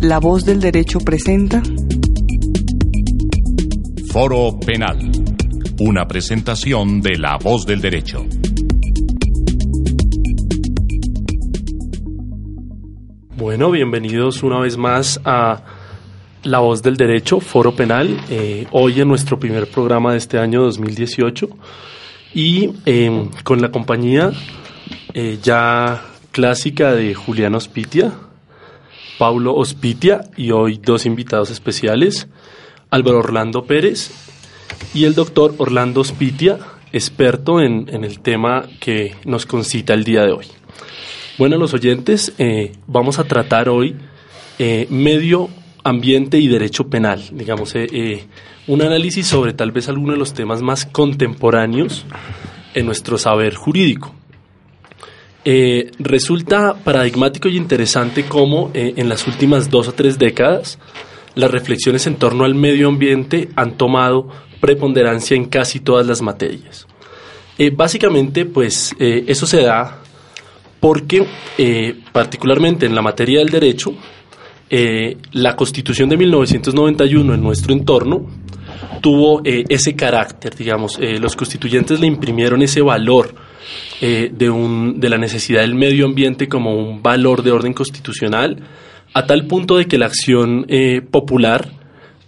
La voz del derecho presenta Foro Penal. Una presentación de La voz del derecho. Bueno, bienvenidos una vez más a La voz del derecho, Foro Penal. Eh, hoy en nuestro primer programa de este año 2018 y em, con la compañía eh, ya clásica de Julián Ospitia Paulo Ospitia y hoy dos invitados especiales, Álvaro Orlando Pérez y el doctor Orlando Ospitia, experto en, el tema que nos concita el día de hoy. Bueno, los oyentes, eh, vamos a tratar hoy eh, medio ambiente y derecho penal, digamos, eh, un análisis sobre tal vez algunos de los temas más contemporáneos en nuestro saber jurídico. Eh, resulta paradigmático y interesante cómo eh, en las últimas dos o tres décadas las reflexiones en torno al medio ambiente han tomado preponderancia en casi todas las materias. Eh, básicamente, pues eso se da porque, particularmente en la materia del derecho, la Constitución de 1991 en nuestro entorno tuvo ese carácter, digamos, los constituyentes le imprimieron ese valor eh, de, un, de la necesidad del medio ambiente como un valor de orden constitucional, a tal punto de que la acción eh, popular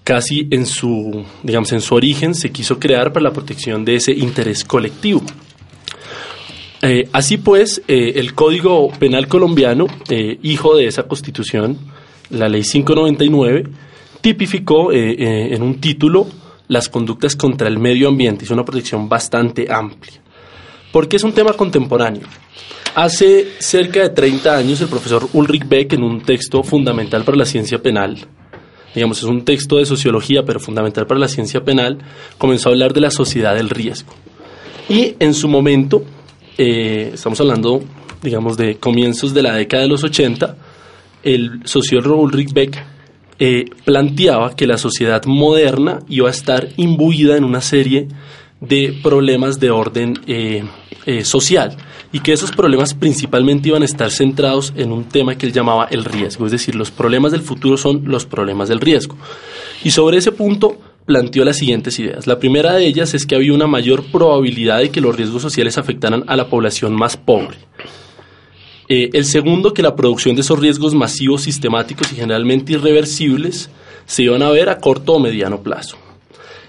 casi en su, digamos, en su origen se quiso crear para la protección de ese interés colectivo. Eh, así pues, el Código Penal colombiano, hijo de esa constitución, la Ley 599, tipificó en un título las conductas contra el medio ambiente. Es una protección bastante amplia porque es un tema contemporáneo. Hace cerca de 30 años el profesor Ulrich Beck en un texto fundamental para la ciencia penal, digamos es un texto de sociología pero fundamental para la ciencia penal, comenzó a hablar de la sociedad del riesgo. Y en su momento, eh, estamos hablando digamos de comienzos de la década de los 80, el sociólogo Ulrich Beck eh, planteaba que la sociedad moderna iba a estar imbuida en una serie de problemas de orden eh, eh, social y que esos problemas principalmente iban a estar centrados en un tema que él llamaba el riesgo, es decir, los problemas del futuro son los problemas del riesgo. Y sobre ese punto planteó las siguientes ideas. La primera de ellas es que había una mayor probabilidad de que los riesgos sociales afectaran a la población más pobre. Eh, el segundo, que la producción de esos riesgos masivos, sistemáticos y generalmente irreversibles se iban a ver a corto o mediano plazo.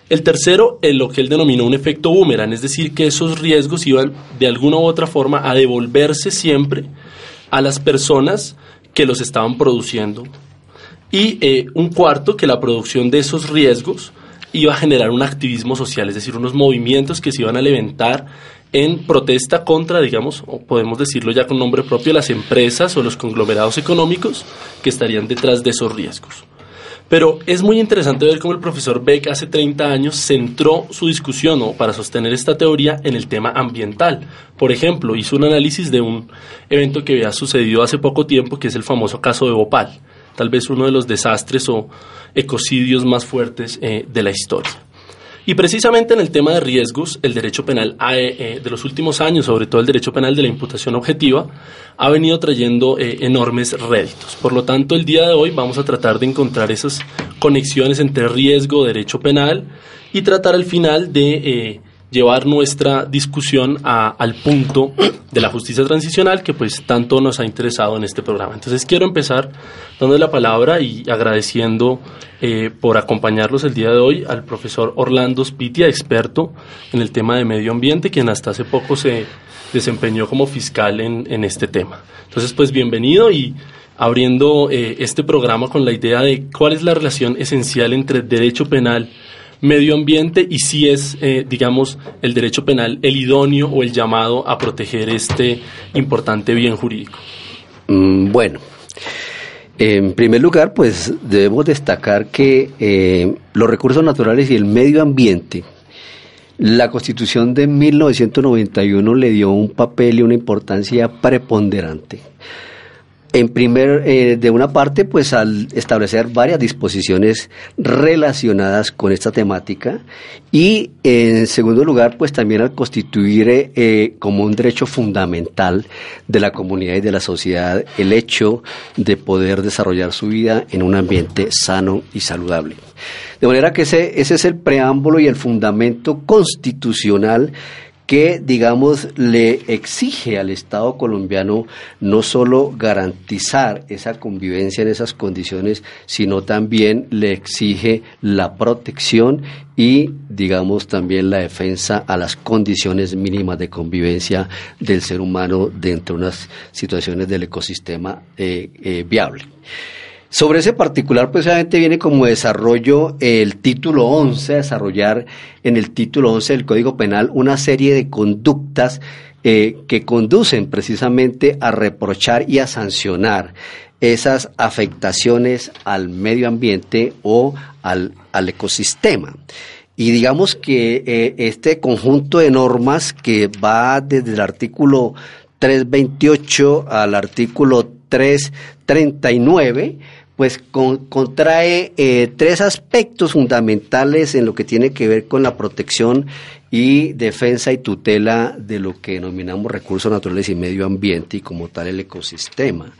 El tercero, es lo que él denominó un efecto boomerang, es decir, que esos riesgos iban de alguna u otra forma a devolverse siempre a las personas que los estaban produciendo. Y eh, un cuarto, que la producción de esos riesgos iba a generar un activismo social, es decir, unos movimientos que se iban a levantar en protesta contra, digamos, o podemos decirlo ya con nombre propio, las empresas o los conglomerados económicos que estarían detrás de esos riesgos. Pero es muy interesante ver cómo el profesor Beck hace 30 años centró su discusión para sostener esta teoría en el tema ambiental. Por ejemplo, hizo un análisis de un evento que había sucedido hace poco tiempo, que es el famoso caso de Bhopal, tal vez uno de los desastres o ecocidios más fuertes eh, de la historia. Y precisamente en el tema de riesgos, el derecho penal eh, eh, de los últimos años, sobre todo el derecho penal de la imputación objetiva, ha venido trayendo eh, enormes réditos. Por lo tanto, el día de hoy vamos a tratar de encontrar esas conexiones entre riesgo, derecho penal y tratar al final de llevar nuestra discusión al punto de la justicia transicional que pues tanto nos ha interesado en este programa. Entonces quiero empezar dando la palabra y agradeciendo eh, por acompañarlos el día de hoy al profesor Orlando Spitia, experto en el tema de medio ambiente, quien hasta hace poco se desempeñó como fiscal en, en este tema. Entonces pues bienvenido y abriendo eh, este programa con la idea de cuál es la relación esencial entre derecho penal medio ambiente y si es, eh, digamos, el derecho penal el idóneo o el llamado a proteger este importante bien jurídico. Mm, bueno, en primer lugar, pues debemos destacar que eh, los recursos naturales y el medio ambiente, la Constitución de 1991 le dio un papel y una importancia preponderante. En primer, eh, de una parte, pues al establecer varias disposiciones relacionadas con esta temática y en segundo lugar, pues también al constituir eh, como un derecho fundamental de la comunidad y de la sociedad el hecho de poder desarrollar su vida en un ambiente sano y saludable. De manera que ese, ese es el preámbulo y el fundamento constitucional que, digamos, le exige al Estado colombiano no solo garantizar esa convivencia en esas condiciones, sino también le exige la protección y, digamos, también la defensa a las condiciones mínimas de convivencia del ser humano dentro de unas situaciones del ecosistema eh, eh, viable. Sobre ese particular, pues obviamente viene como desarrollo el título 11, desarrollar en el título 11 del Código Penal una serie de conductas eh, que conducen precisamente a reprochar y a sancionar esas afectaciones al medio ambiente o al, al ecosistema. Y digamos que eh, este conjunto de normas que va desde el artículo 328 al artículo 339, pues contrae eh, tres aspectos fundamentales en lo que tiene que ver con la protección y defensa y tutela de lo que denominamos recursos naturales y medio ambiente y como tal el ecosistema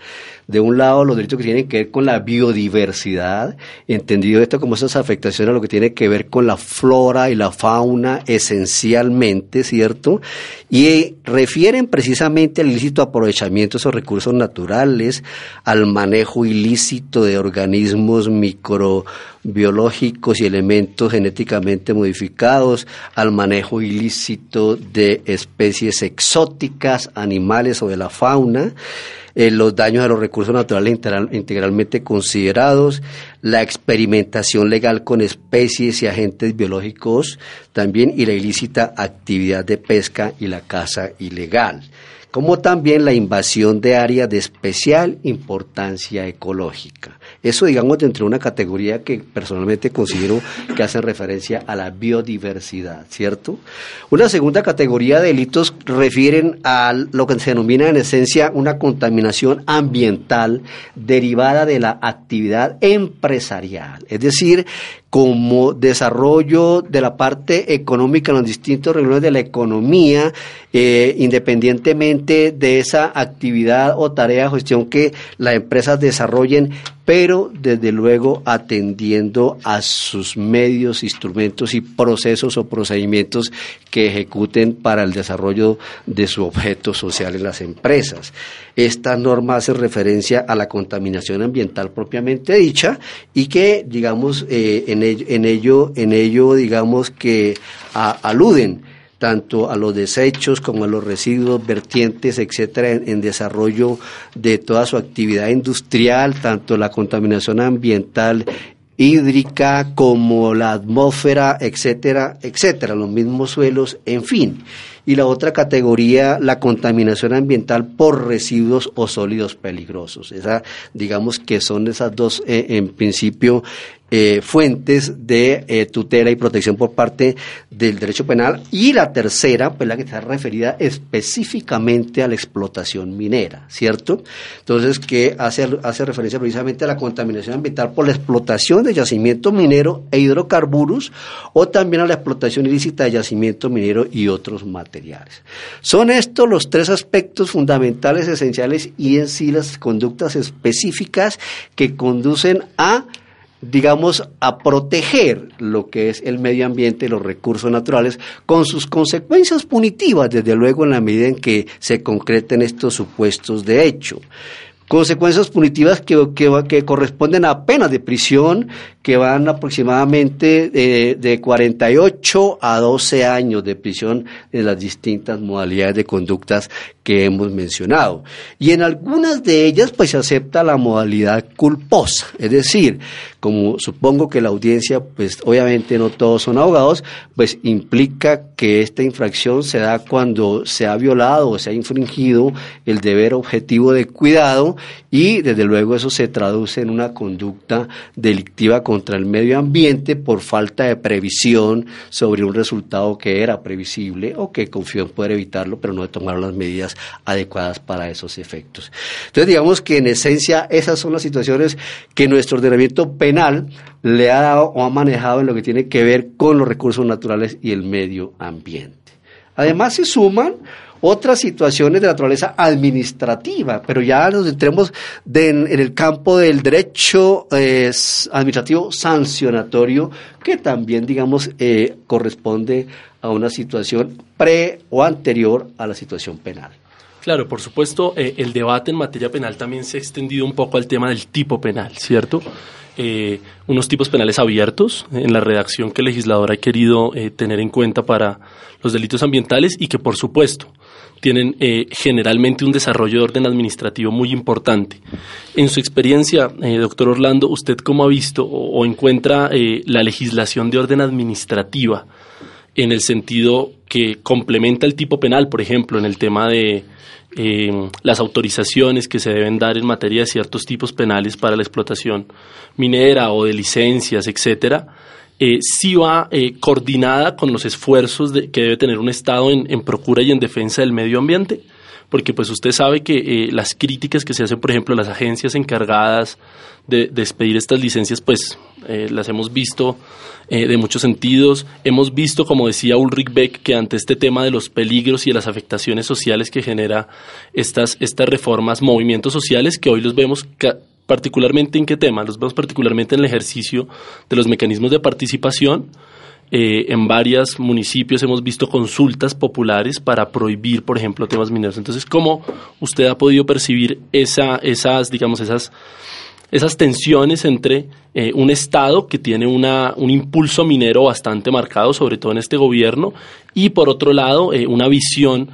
de un lado los derechos que tienen que ver con la biodiversidad, entendido esto como esas afectaciones a lo que tiene que ver con la flora y la fauna esencialmente, ¿cierto? Y refieren precisamente al ilícito aprovechamiento de esos recursos naturales, al manejo ilícito de organismos microbiológicos y elementos genéticamente modificados, al manejo ilícito de especies exóticas, animales o de la fauna, eh, los daños a los recursos naturales integralmente considerados, la experimentación legal con especies y agentes biológicos también y la ilícita actividad de pesca y la caza ilegal como también la invasión de áreas de especial importancia ecológica. Eso, digamos, dentro de una categoría que personalmente considero que hace referencia a la biodiversidad, ¿cierto? Una segunda categoría de delitos refieren a lo que se denomina en esencia una contaminación ambiental derivada de la actividad empresarial, es decir, como desarrollo de la parte económica en los distintos renglones de la economía, eh, independientemente de esa actividad o tarea de gestión que las empresas desarrollen pero desde luego atendiendo a sus medios, instrumentos y procesos o procedimientos que ejecuten para el desarrollo de su objeto social en las empresas. Esta norma hace referencia a la contaminación ambiental propiamente dicha y que, digamos, eh, en, ello, en, ello, digamos, que aluden tanto a los desechos como a los residuos vertientes, etcétera, en, desarrollo de toda su actividad industrial, tanto la contaminación ambiental hídrica como la atmósfera, etcétera, etcétera, los mismos suelos, en fin. Y la otra categoría, la contaminación ambiental por residuos o sólidos peligrosos. Esa, digamos que son esas dos, eh, en principio, eh, fuentes de eh, tutela y protección por parte del derecho penal y la tercera, pues la que está referida específicamente a la explotación minera, ¿cierto? Entonces, que hace, hace referencia precisamente a la contaminación ambiental por la explotación de yacimiento minero e hidrocarburos o también a la explotación ilícita de yacimiento minero y otros materiales. Son estos los tres aspectos fundamentales, esenciales y en sí las conductas específicas que conducen a digamos, a proteger lo que es el medio ambiente y los recursos naturales, con sus consecuencias punitivas, desde luego, en la medida en que se concreten estos supuestos de hecho. Consecuencias punitivas que, que, corresponden a penas de prisión que van aproximadamente de, de 48 a 12 años de prisión en las distintas modalidades de conductas que hemos mencionado. Y en algunas de ellas pues se acepta la modalidad culposa, es decir, como supongo que la audiencia pues obviamente no todos son abogados, pues implica que esta infracción se da cuando se ha violado o se ha infringido el deber objetivo de cuidado y desde luego eso se traduce en una conducta delictiva contra el medio ambiente por falta de previsión sobre un resultado que era previsible o que confió en poder evitarlo pero no de tomar las medidas adecuadas para esos efectos. Entonces, digamos que en esencia esas son las situaciones que nuestro ordenamiento penal le ha dado o ha manejado en lo que tiene que ver con los recursos naturales y el medio ambiente. Además, se suman otras situaciones de naturaleza administrativa, pero ya nos entremos en, el campo del derecho eh, administrativo sancionatorio, que también, digamos, eh, corresponde a una situación pre o anterior a la situación penal. Claro, por supuesto, eh, el debate en materia penal también se ha extendido un poco al tema del tipo penal, ¿cierto? Eh, unos tipos penales abiertos en la redacción que el legislador ha querido tener en cuenta para los delitos ambientales y que, por supuesto, tienen generalmente un desarrollo de orden administrativo muy importante. En su experiencia, doctor Orlando, ¿usted cómo ha visto o encuentra la legislación de orden administrativa en el sentido que complementa el tipo penal, por ejemplo, en el tema de eh, las autorizaciones que se deben dar en materia de ciertos tipos penales para la explotación minera o de licencias, etcétera, eh, sí va eh, coordinada con los esfuerzos que debe tener un Estado en, procura y en defensa del medio ambiente porque pues usted sabe que eh, las críticas que se hacen, por ejemplo, las agencias encargadas de, de expedir estas licencias, pues las hemos visto de muchos sentidos. Hemos visto, como decía Ulrich Beck, que ante este tema de los peligros y de las afectaciones sociales que genera estas, estas reformas, movimientos sociales, que hoy los vemos particularmente en qué tema, los vemos particularmente en el ejercicio de los mecanismos de participación. Eh, en varios municipios hemos visto consultas populares para prohibir, por ejemplo, temas mineros. Entonces, ¿cómo usted ha podido percibir esa, esas, digamos, esas esas tensiones entre eh, un Estado que tiene una, un impulso minero bastante marcado, sobre todo en este gobierno, y por otro lado, eh, una visión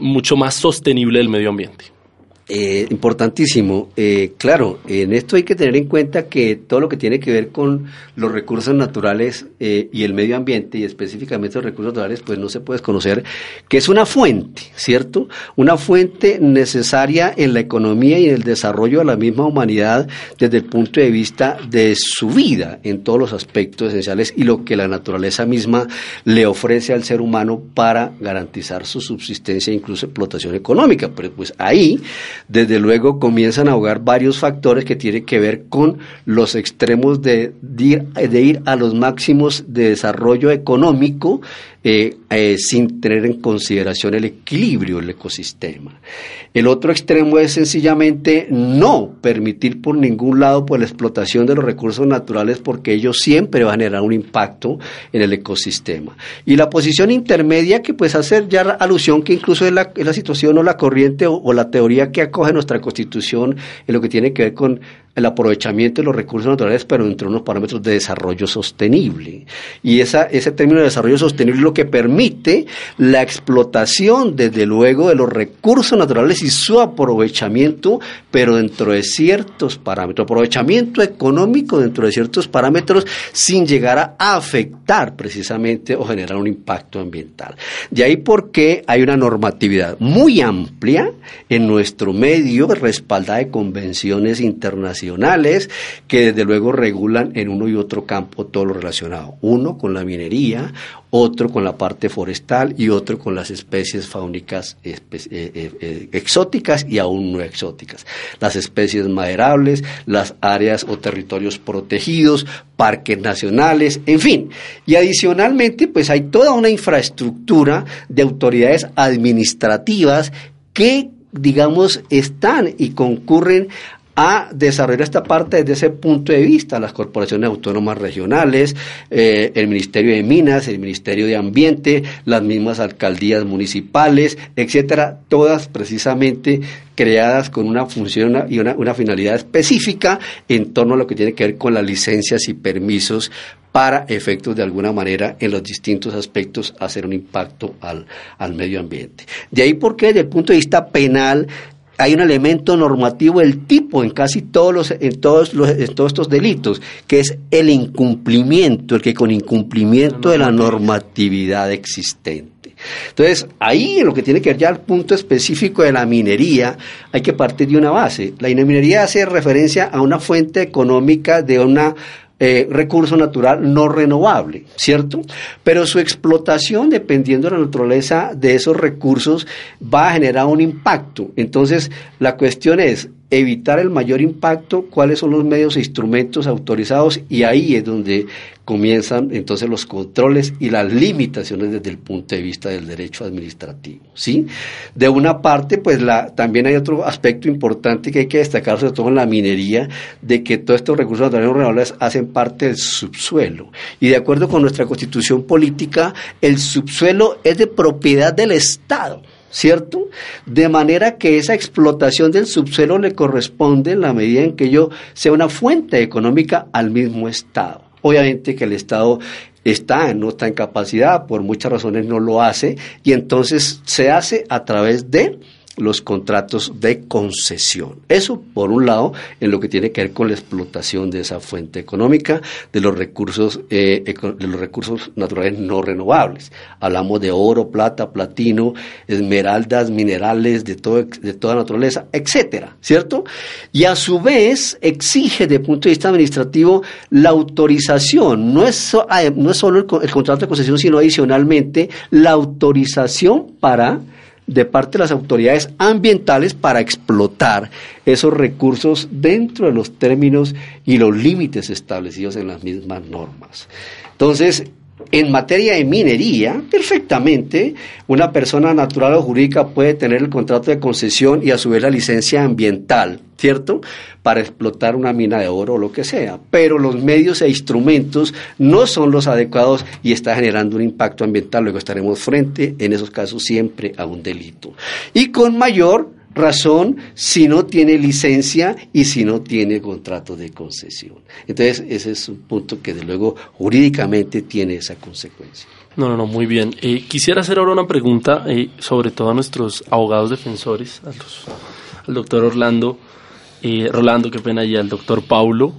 mucho más sostenible del medio ambiente. Eh, importantísimo. Eh, claro, en esto hay que tener en cuenta que todo lo que tiene que ver con los recursos naturales eh, y el medio ambiente, y específicamente los recursos naturales, pues no se puede desconocer que es una fuente, ¿cierto? Una fuente necesaria en la economía y en el desarrollo de la misma humanidad desde el punto de vista de su vida en todos los aspectos esenciales y lo que la naturaleza misma le ofrece al ser humano para garantizar su subsistencia e incluso explotación económica. Pero pues ahí desde luego comienzan a ahogar varios factores que tienen que ver con los extremos de, de, ir, a los máximos de desarrollo económico eh, eh, sin tener en consideración el equilibrio del ecosistema. El otro extremo es sencillamente no permitir por ningún lado pues, la explotación de los recursos naturales porque ellos siempre van a generar un impacto en el ecosistema. Y la posición intermedia que pues hacer ya alusión que incluso es la, la situación o la corriente o la teoría que acoge nuestra constitución en lo que tiene que ver con el aprovechamiento de los recursos naturales, pero dentro de unos parámetros de desarrollo sostenible. Y ese término de desarrollo sostenible es lo que permite la explotación, desde luego, de los recursos naturales y su aprovechamiento, pero dentro de ciertos parámetros. Aprovechamiento económico dentro de ciertos parámetros sin llegar a afectar precisamente o generar un impacto ambiental. De ahí porque hay una normatividad muy amplia en nuestro medio, respaldada de convenciones internacionales que desde luego regulan en uno y otro campo todo lo relacionado. Uno con la minería, otro con la parte forestal y otro con las especies faunicas eh, eh, eh, exóticas y aún no exóticas. Las especies maderables, las áreas o territorios protegidos, parques nacionales, en fin. Y adicionalmente, pues hay toda una infraestructura de autoridades administrativas que digamos, están y concurren a desarrollar esta parte desde ese punto de vista, las corporaciones autónomas regionales, eh, el Ministerio de Minas, el Ministerio de Ambiente, las mismas alcaldías municipales, etcétera, todas precisamente creadas con una función y una, una finalidad específica en torno a lo que tiene que ver con las licencias y permisos para efectos de alguna manera en los distintos aspectos hacer un impacto al, al medio ambiente. De ahí porque desde el punto de vista penal hay un elemento normativo del tipo en casi todos los en todos los en todos estos delitos que es el incumplimiento el que con incumplimiento de la normatividad existente. Entonces ahí en lo que tiene que ver ya el punto específico de la minería hay que partir de una base. La minería hace referencia a una fuente económica de una eh, recurso natural no renovable, ¿cierto? Pero su explotación, dependiendo de la naturaleza de esos recursos, va a generar un impacto. Entonces, la cuestión es, evitar el mayor impacto, cuáles son los medios e instrumentos autorizados y ahí es donde comienzan entonces los controles y las limitaciones desde el punto de vista del derecho administrativo, ¿sí? De una parte, pues la, también hay otro aspecto importante que hay que destacar, sobre todo en la minería, de que todos estos recursos naturales renovables hacen parte del subsuelo. Y de acuerdo con nuestra constitución política, el subsuelo es de propiedad del Estado. ¿Cierto? De manera que esa explotación del subsuelo le corresponde en la medida en que ello sea una fuente económica al mismo Estado. Obviamente que el Estado está, no está en capacidad, por muchas razones no lo hace, y entonces se hace a través de los contratos de concesión. Eso, por un lado, en lo que tiene que ver con la explotación de esa fuente económica, de los recursos, eh, de los recursos naturales no renovables. Hablamos de oro, plata, platino, esmeraldas, minerales de, todo, de toda naturaleza, etcétera, ¿cierto? Y a su vez exige, desde el punto de vista administrativo, la autorización. No es, ah, no es solo el contrato de concesión, sino adicionalmente la autorización para de parte de las autoridades ambientales para explotar esos recursos dentro de los términos y los límites establecidos en las mismas normas. Entonces, en materia de minería, perfectamente, una persona natural o jurídica puede tener el contrato de concesión y a su vez la licencia ambiental, ¿cierto? Para explotar una mina de oro o lo que sea. Pero los medios e instrumentos no son los adecuados y está generando un impacto ambiental. Luego estaremos frente, en esos casos, siempre a un delito. Y con mayor razón si no tiene licencia y si no tiene contrato de concesión. Entonces, ese es un punto que, de luego, jurídicamente tiene esa consecuencia. No, no, no, muy bien. Eh, quisiera hacer ahora una pregunta, eh, sobre todo a nuestros abogados defensores, al doctor Orlando, eh, Rolando, qué pena, y al doctor Paulo.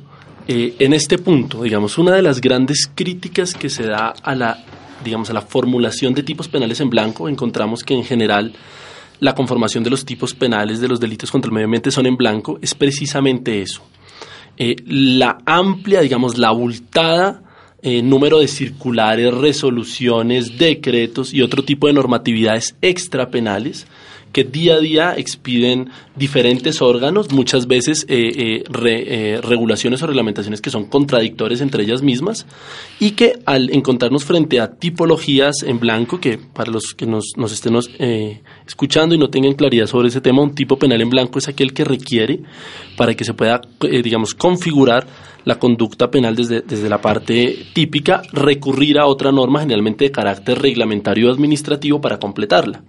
en este punto, digamos, una de las grandes críticas que se da a la, digamos, a la formulación de tipos penales en blanco, encontramos que en general la conformación de los tipos penales de los delitos contra el medio ambiente son en blanco, es precisamente eso. Eh, la amplia, digamos, la abultada eh, número de circulares, resoluciones, decretos y otro tipo de normatividades extrapenales que día a día expiden diferentes órganos, muchas veces eh, eh, eh, regulaciones o reglamentaciones que son contradictorias entre ellas mismas y que al encontrarnos frente a tipologías en blanco, que para los que nos, nos estén escuchando y no tengan claridad sobre ese tema, un tipo penal en blanco es aquel que requiere para que se pueda, digamos, configurar la conducta penal desde, desde la parte típica, recurrir a otra norma generalmente de carácter reglamentario o administrativo para completarla.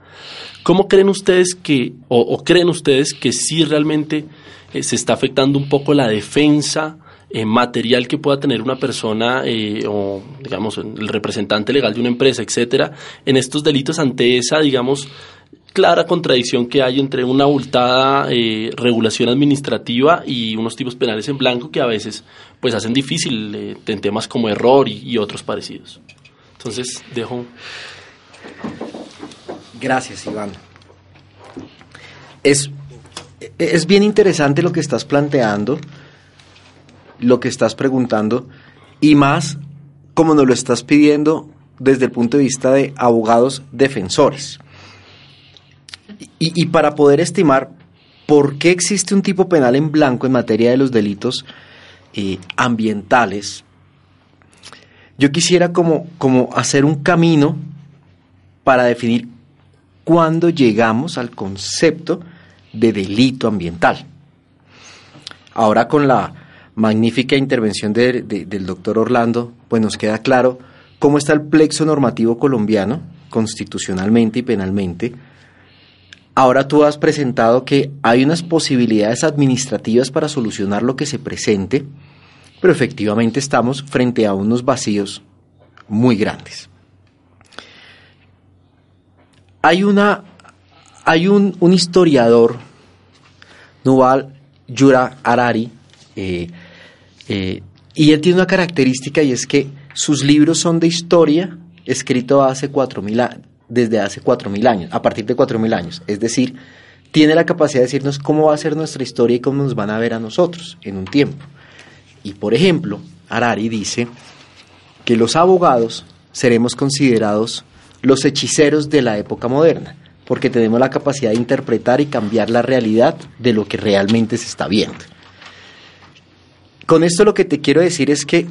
¿Cómo creen ustedes que, o, creen ustedes que sí realmente eh, se está afectando un poco la defensa eh, material que pueda tener una persona eh, o, digamos, el representante legal de una empresa, etcétera, en estos delitos ante esa, digamos, clara contradicción que hay entre una abultada regulación administrativa y unos tipos penales en blanco que a veces pues hacen difícil en temas como error y otros parecidos. Entonces, dejo Gracias, Iván. Es, es bien interesante lo que estás planteando, lo que estás preguntando, y más como nos lo estás pidiendo desde el punto de vista de abogados defensores. Y, para poder estimar por qué existe un tipo penal en blanco en materia de los delitos eh, ambientales, yo quisiera como, como hacer un camino para definir cuando llegamos al concepto de delito ambiental. Ahora con la magnífica intervención del doctor Orlando, pues nos queda claro cómo está el plexo normativo colombiano, constitucionalmente y penalmente, ahora tú has presentado que hay unas posibilidades administrativas para solucionar lo que se presente, pero efectivamente estamos frente a unos vacíos muy grandes. Hay una hay un, historiador, Nuval Yura Harari, eh, eh, y él tiene una característica y es que sus libros son de historia escrito hace desde hace 4.000 años, a partir de 4.000 años. Es decir, tiene la capacidad de decirnos cómo va a ser nuestra historia y cómo nos van a ver a nosotros en un tiempo. Y por ejemplo, Harari dice que los abogados seremos considerados los hechiceros de la época moderna porque tenemos la capacidad de interpretar y cambiar la realidad de lo que realmente se está viendo. Con esto lo que te quiero decir es que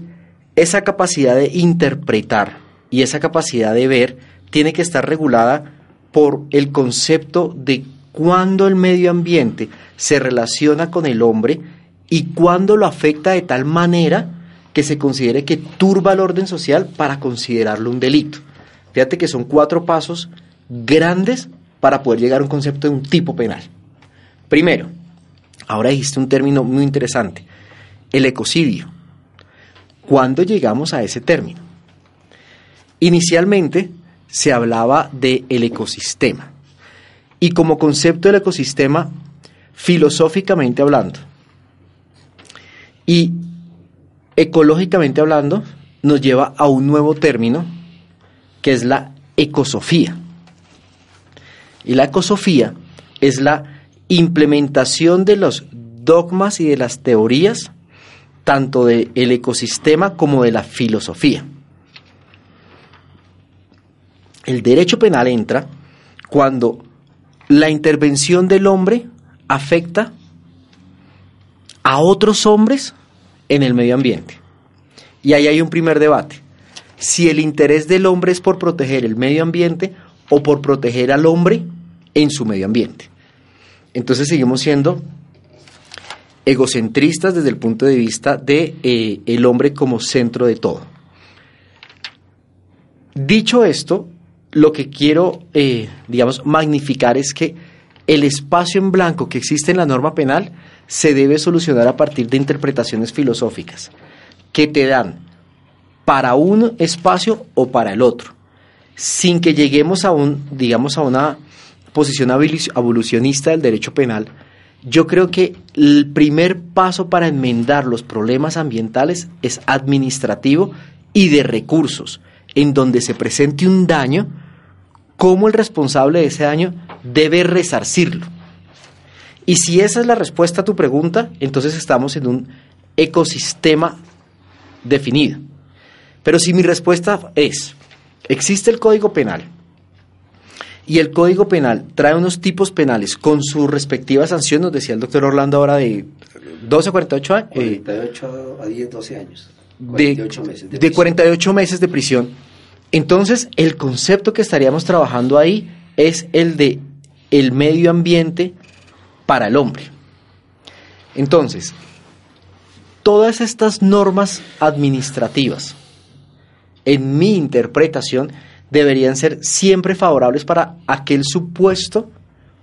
esa capacidad de interpretar y esa capacidad de ver tiene que estar regulada por el concepto de cuándo el medio ambiente se relaciona con el hombre y cuándo lo afecta de tal manera que se considere que turba el orden social para considerarlo un delito. Fíjate que son cuatro pasos grandes para poder llegar a un concepto de un tipo penal. Primero, ahora dijiste un término muy interesante, el ecocidio. ¿Cuándo llegamos a ese término? Inicialmente se hablaba del el ecosistema y como concepto del ecosistema, filosóficamente hablando y ecológicamente hablando, nos lleva a un nuevo término que es la ecosofía. Y la ecosofía es la implementación de los dogmas y de las teorías, tanto del ecosistema como de la filosofía. El derecho penal entra cuando la intervención del hombre afecta a otros hombres en el medio ambiente. Y ahí hay un primer debate. Si el interés del hombre es por proteger el medio ambiente o por proteger al hombre en su medio ambiente. Entonces seguimos siendo egocentristas desde el punto de vista de eh, el hombre como centro de todo. Dicho esto, lo que quiero, eh, digamos, magnificar es que el espacio en blanco que existe en la norma penal se debe solucionar a partir de interpretaciones filosóficas que te dan para un espacio o para el otro sin que lleguemos a un, digamos, a una posición evolucionista del derecho penal, yo creo que el primer paso para enmendar los problemas ambientales es administrativo y de recursos, en donde se presente un daño, cómo el responsable de ese daño debe resarcirlo. Y si esa es la respuesta a tu pregunta, entonces estamos en un ecosistema definido. Pero si mi respuesta es, Existe el Código Penal y el Código Penal trae unos tipos penales con su respectiva sanción, nos decía el doctor Orlando ahora de 12 a 48 años. 48 a 10, 12 años. 48 de, meses de, de 48 meses de prisión. Entonces, el concepto que estaríamos trabajando ahí es el de el medio ambiente para el hombre. Entonces, todas estas normas administrativas en mi interpretación, deberían ser siempre favorables para aquel supuesto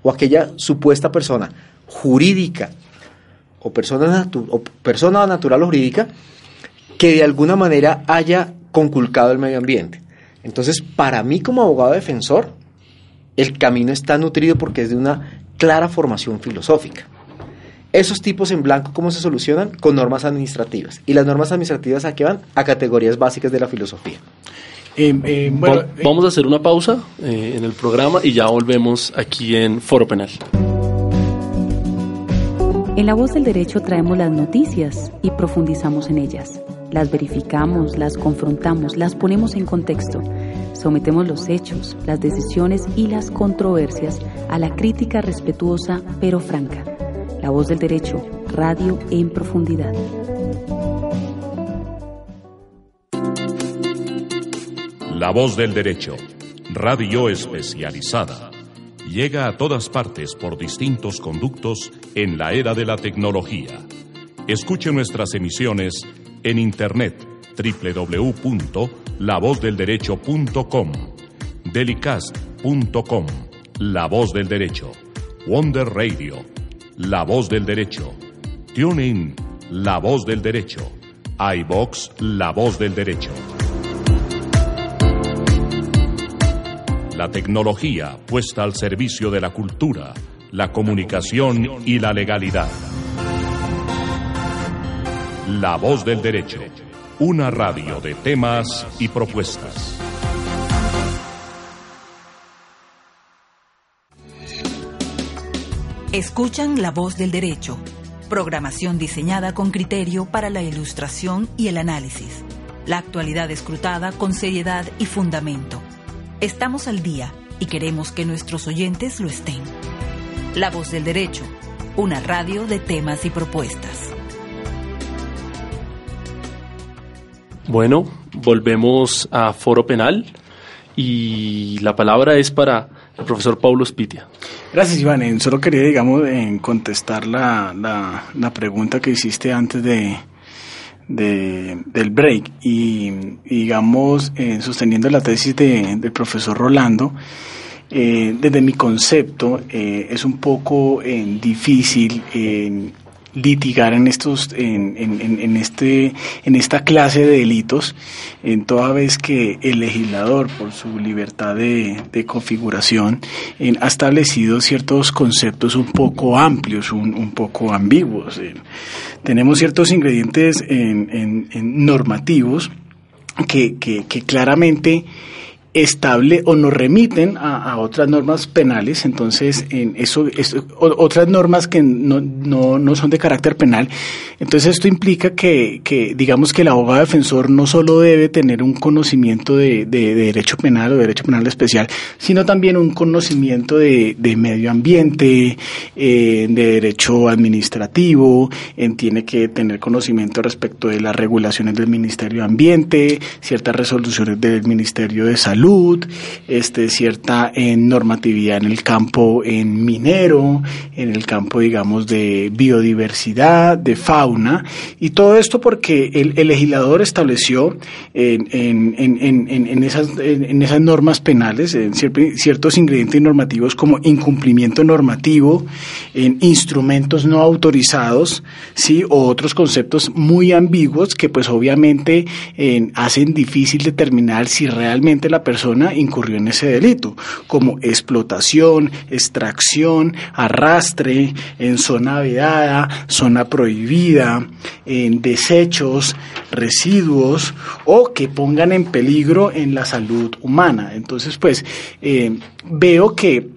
o aquella supuesta persona jurídica o persona, o persona natural o jurídica que de alguna manera haya conculcado el medio ambiente. Entonces, para mí como abogado defensor, el camino está nutrido porque es de una clara formación filosófica. Esos tipos en blanco, ¿cómo se solucionan? Con normas administrativas. ¿Y las normas administrativas a qué van? A categorías básicas de la filosofía. Eh, eh, vamos a hacer una pausa eh, en el programa y ya volvemos aquí en Foro Penal. En La Voz del Derecho traemos las noticias y profundizamos en ellas. Las verificamos, las confrontamos, las ponemos en contexto. Sometemos los hechos, las decisiones y las controversias a la crítica respetuosa pero franca la voz del derecho, radio en profundidad. La voz del derecho, radio especializada. Llega a todas partes por distintos conductos en la era de la tecnología. Escuche nuestras emisiones en internet www.lavozdelderecho.com, delicast.com, La Voz del Derecho Wonder Radio, La Voz del Derecho, TuneIn, La Voz del Derecho, iBox, La Voz del Derecho. La tecnología puesta al servicio de la cultura, la comunicación y la legalidad. La Voz del Derecho, una radio de temas y propuestas. Escuchan La Voz del Derecho, programación diseñada con criterio para la ilustración y el análisis. La actualidad escrutada con seriedad y fundamento. Estamos al día y queremos que nuestros oyentes lo estén. La Voz del Derecho, una radio de temas y propuestas. Bueno, volvemos a Foro Penal y la palabra es para el profesor Paulo Spitia. Gracias, Iván. Solo quería, digamos, contestar la, la, la, pregunta que hiciste antes de, de del break y, digamos, eh, sosteniendo la tesis de, del profesor Rolando, eh, desde mi concepto eh, es un poco eh, difícil litigar en estos en, en, en, este en esta clase de delitos en toda vez que el legislador por su libertad de, configuración en, ha establecido ciertos conceptos un poco amplios un, un poco ambiguos tenemos ciertos ingredientes en, normativos que, que claramente estable o nos remiten a, otras normas penales, entonces en eso, otras normas que no, no, no, son de carácter penal. Entonces esto implica que, que, digamos que el abogado defensor no solo debe tener un conocimiento de, de, derecho penal o derecho penal especial, sino también un conocimiento de, de medio ambiente, eh, de derecho administrativo, en, tiene que tener conocimiento respecto de las regulaciones del Ministerio de Ambiente, ciertas resoluciones del Ministerio de Salud, este, cierta en normatividad en el campo en minero, en el campo, digamos, de biodiversidad, de fauna, y todo esto porque el, legislador estableció en, en, en, en, esas, en esas normas penales en ciertos ingredientes normativos como incumplimiento normativo, en instrumentos no autorizados, sí, o otros conceptos muy ambiguos que pues obviamente hacen difícil determinar si realmente la persona incurrió en ese delito, como explotación, extracción, arrastre en zona vedada, zona prohibida, en desechos, residuos o que pongan en peligro en la salud humana. Entonces, pues, eh, veo que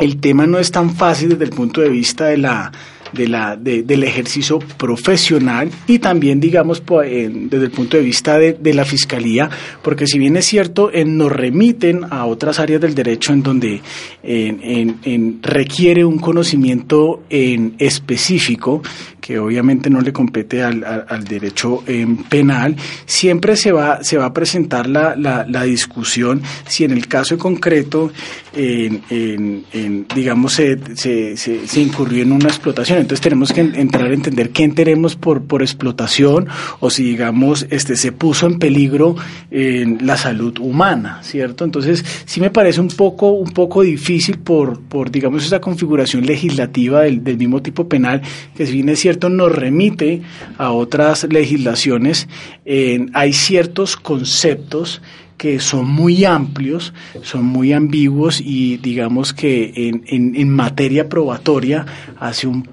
el tema no es tan fácil desde el punto de vista de la de la, del ejercicio profesional y también, digamos, desde el punto de vista de, la fiscalía, porque si bien es cierto, nos remiten a otras áreas del derecho en donde en, requiere un conocimiento en específico que obviamente no le compete al, al, derecho penal, siempre se va, se va a presentar la, la, discusión si en el caso concreto, en, digamos, se, se, se incurrió en una explotación entonces tenemos que entrar a entender qué entendemos por, por explotación o si, digamos, este, se puso en peligro la salud humana, ¿cierto? Entonces sí me parece un poco, un poco difícil por, por digamos, esa configuración legislativa del, del mismo tipo penal, que si bien es cierto nos remite a otras legislaciones, hay ciertos conceptos que son muy amplios, son muy ambiguos y digamos que en, materia probatoria hace un,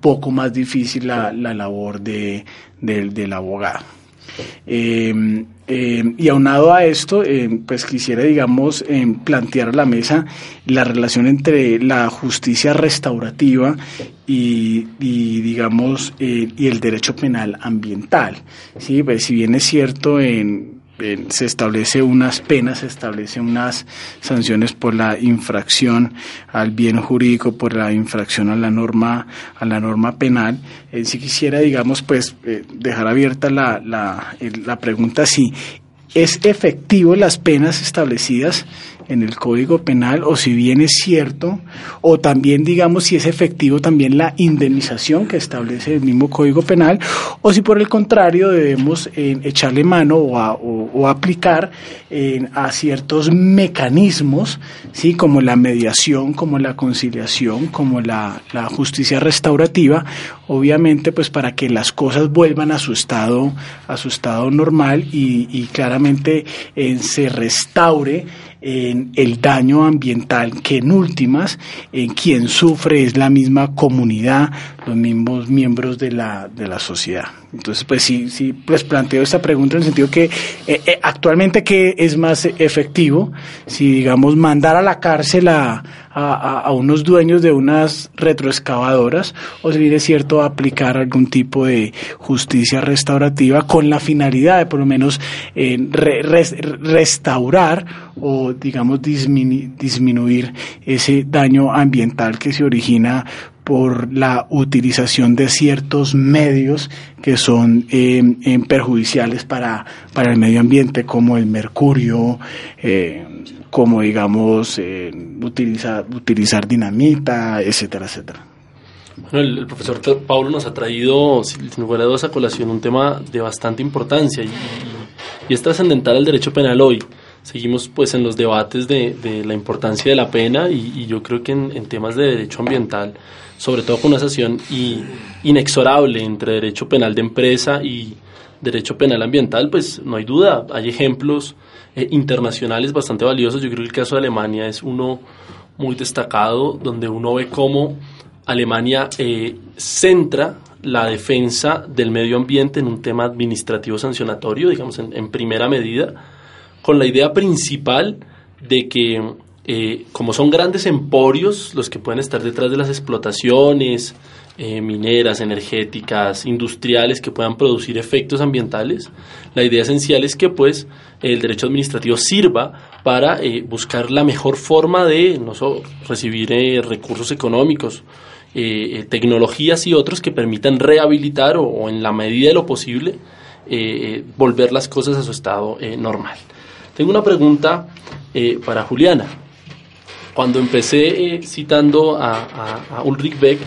poco más difícil la, la labor de, del abogado. Em, em, y aunado a esto, em, pues quisiera, digamos, plantear a la mesa la relación entre la justicia restaurativa y, y digamos, eh, y el derecho penal ambiental. ¿sí? Pues si bien es cierto, en se establece unas penas, se establece unas sanciones por la infracción al bien jurídico, por la infracción a la norma, a la norma penal. Eh, si quisiera, digamos, pues eh, dejar abierta la, la, la pregunta si es efectivo las penas establecidas en el Código Penal o si bien es cierto, o también digamos si es efectivo también la indemnización que establece el mismo Código Penal, o si por el contrario debemos eh, echarle mano o, aplicar a ciertos mecanismos, ¿sí? como la mediación, como la conciliación, como la, justicia restaurativa, obviamente pues para que las cosas vuelvan a su estado, a su estado normal y, claramente eh, se restaure en el daño ambiental que en últimas en quien sufre es la misma comunidad, los mismos miembros de la, de la sociedad. Entonces, pues sí, sí, pues planteo esta pregunta en el sentido que eh, eh, actualmente qué es más efectivo, si digamos mandar a la cárcel a, a, unos dueños de unas retroexcavadoras o si es cierto aplicar algún tipo de justicia restaurativa con la finalidad de por lo menos eh, restaurar o digamos disminuir ese daño ambiental que se origina por la utilización de ciertos medios que son eh, eh, perjudiciales para, para el medio ambiente, como el mercurio, eh, como digamos utilizar, utilizar dinamita, etcétera, etcétera. Bueno, el, profesor Pablo nos ha traído, sin lugar a dudas, a colación un tema de bastante importancia y, y es trascendental el derecho penal hoy seguimos pues en los debates de, de la importancia de la pena y, yo creo que en, temas de derecho ambiental, sobre todo con una asociación y, inexorable entre derecho penal de empresa y derecho penal ambiental, pues no hay duda, hay ejemplos eh, internacionales bastante valiosos, yo creo que el caso de Alemania es uno muy destacado, donde uno ve cómo Alemania eh, centra la defensa del medio ambiente en un tema administrativo sancionatorio, digamos, en primera medida, con la idea principal de que eh, como son grandes emporios los que pueden estar detrás de las explotaciones eh, mineras, energéticas, industriales que puedan producir efectos ambientales, la idea esencial es que pues el derecho administrativo sirva para eh, buscar la mejor forma de no recibir recursos económicos, tecnologías y otros que permitan rehabilitar o, en la medida de lo posible volver las cosas a su estado normal. Tengo una pregunta eh, para Juliana. Cuando empecé eh, citando a, Ulrich Beck,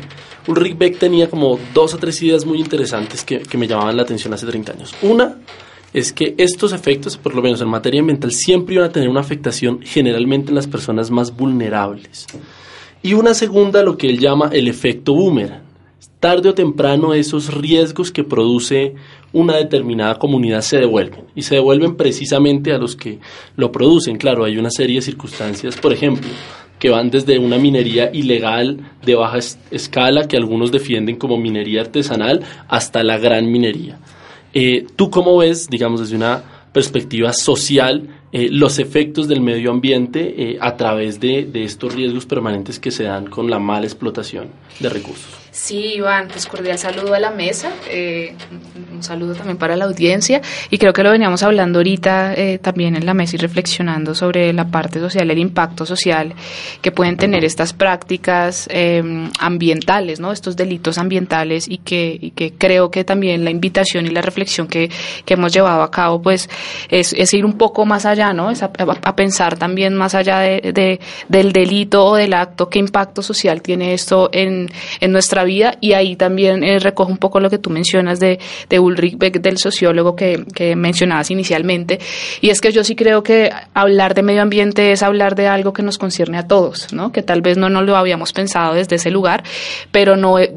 Ulrich Beck tenía como dos o tres ideas muy interesantes que, me llamaban la atención hace 30 años. Una es que estos efectos, por lo menos en materia ambiental, siempre iban a tener una afectación generalmente en las personas más vulnerables. Y una segunda, lo que él llama el efecto boomerang tarde o temprano esos riesgos que produce una determinada comunidad se devuelven y se devuelven precisamente a los que lo producen. Claro, hay una serie de circunstancias, por ejemplo, que van desde una minería ilegal de baja escala, que algunos defienden como minería artesanal, hasta la gran minería. Eh, ¿Tú cómo ves, digamos, desde una perspectiva social, eh, los efectos del medio ambiente eh, a través de estos riesgos permanentes que se dan con la mala explotación de recursos? Sí, Iván, pues cordial saludo a la mesa, eh, un saludo también para la audiencia y creo que lo veníamos hablando ahorita eh, también en la mesa y reflexionando sobre la parte social, el impacto social que pueden tener estas prácticas em, ambientales, ¿no? estos delitos ambientales y que, que creo que también la invitación y la reflexión que, que hemos llevado a cabo pues es, es, ir un poco más allá, ¿no? es a, pensar también más allá de, de, del delito o del acto, qué impacto social tiene esto en, en nuestra vida y ahí también eh, recojo un poco lo que tú mencionas de, de Ulrich Beck, del sociólogo que, que, mencionabas inicialmente, y es que yo sí creo que hablar de medio ambiente es hablar de algo que nos concierne a todos, ¿no? que tal vez no nos lo habíamos pensado desde ese lugar, pero no, eh,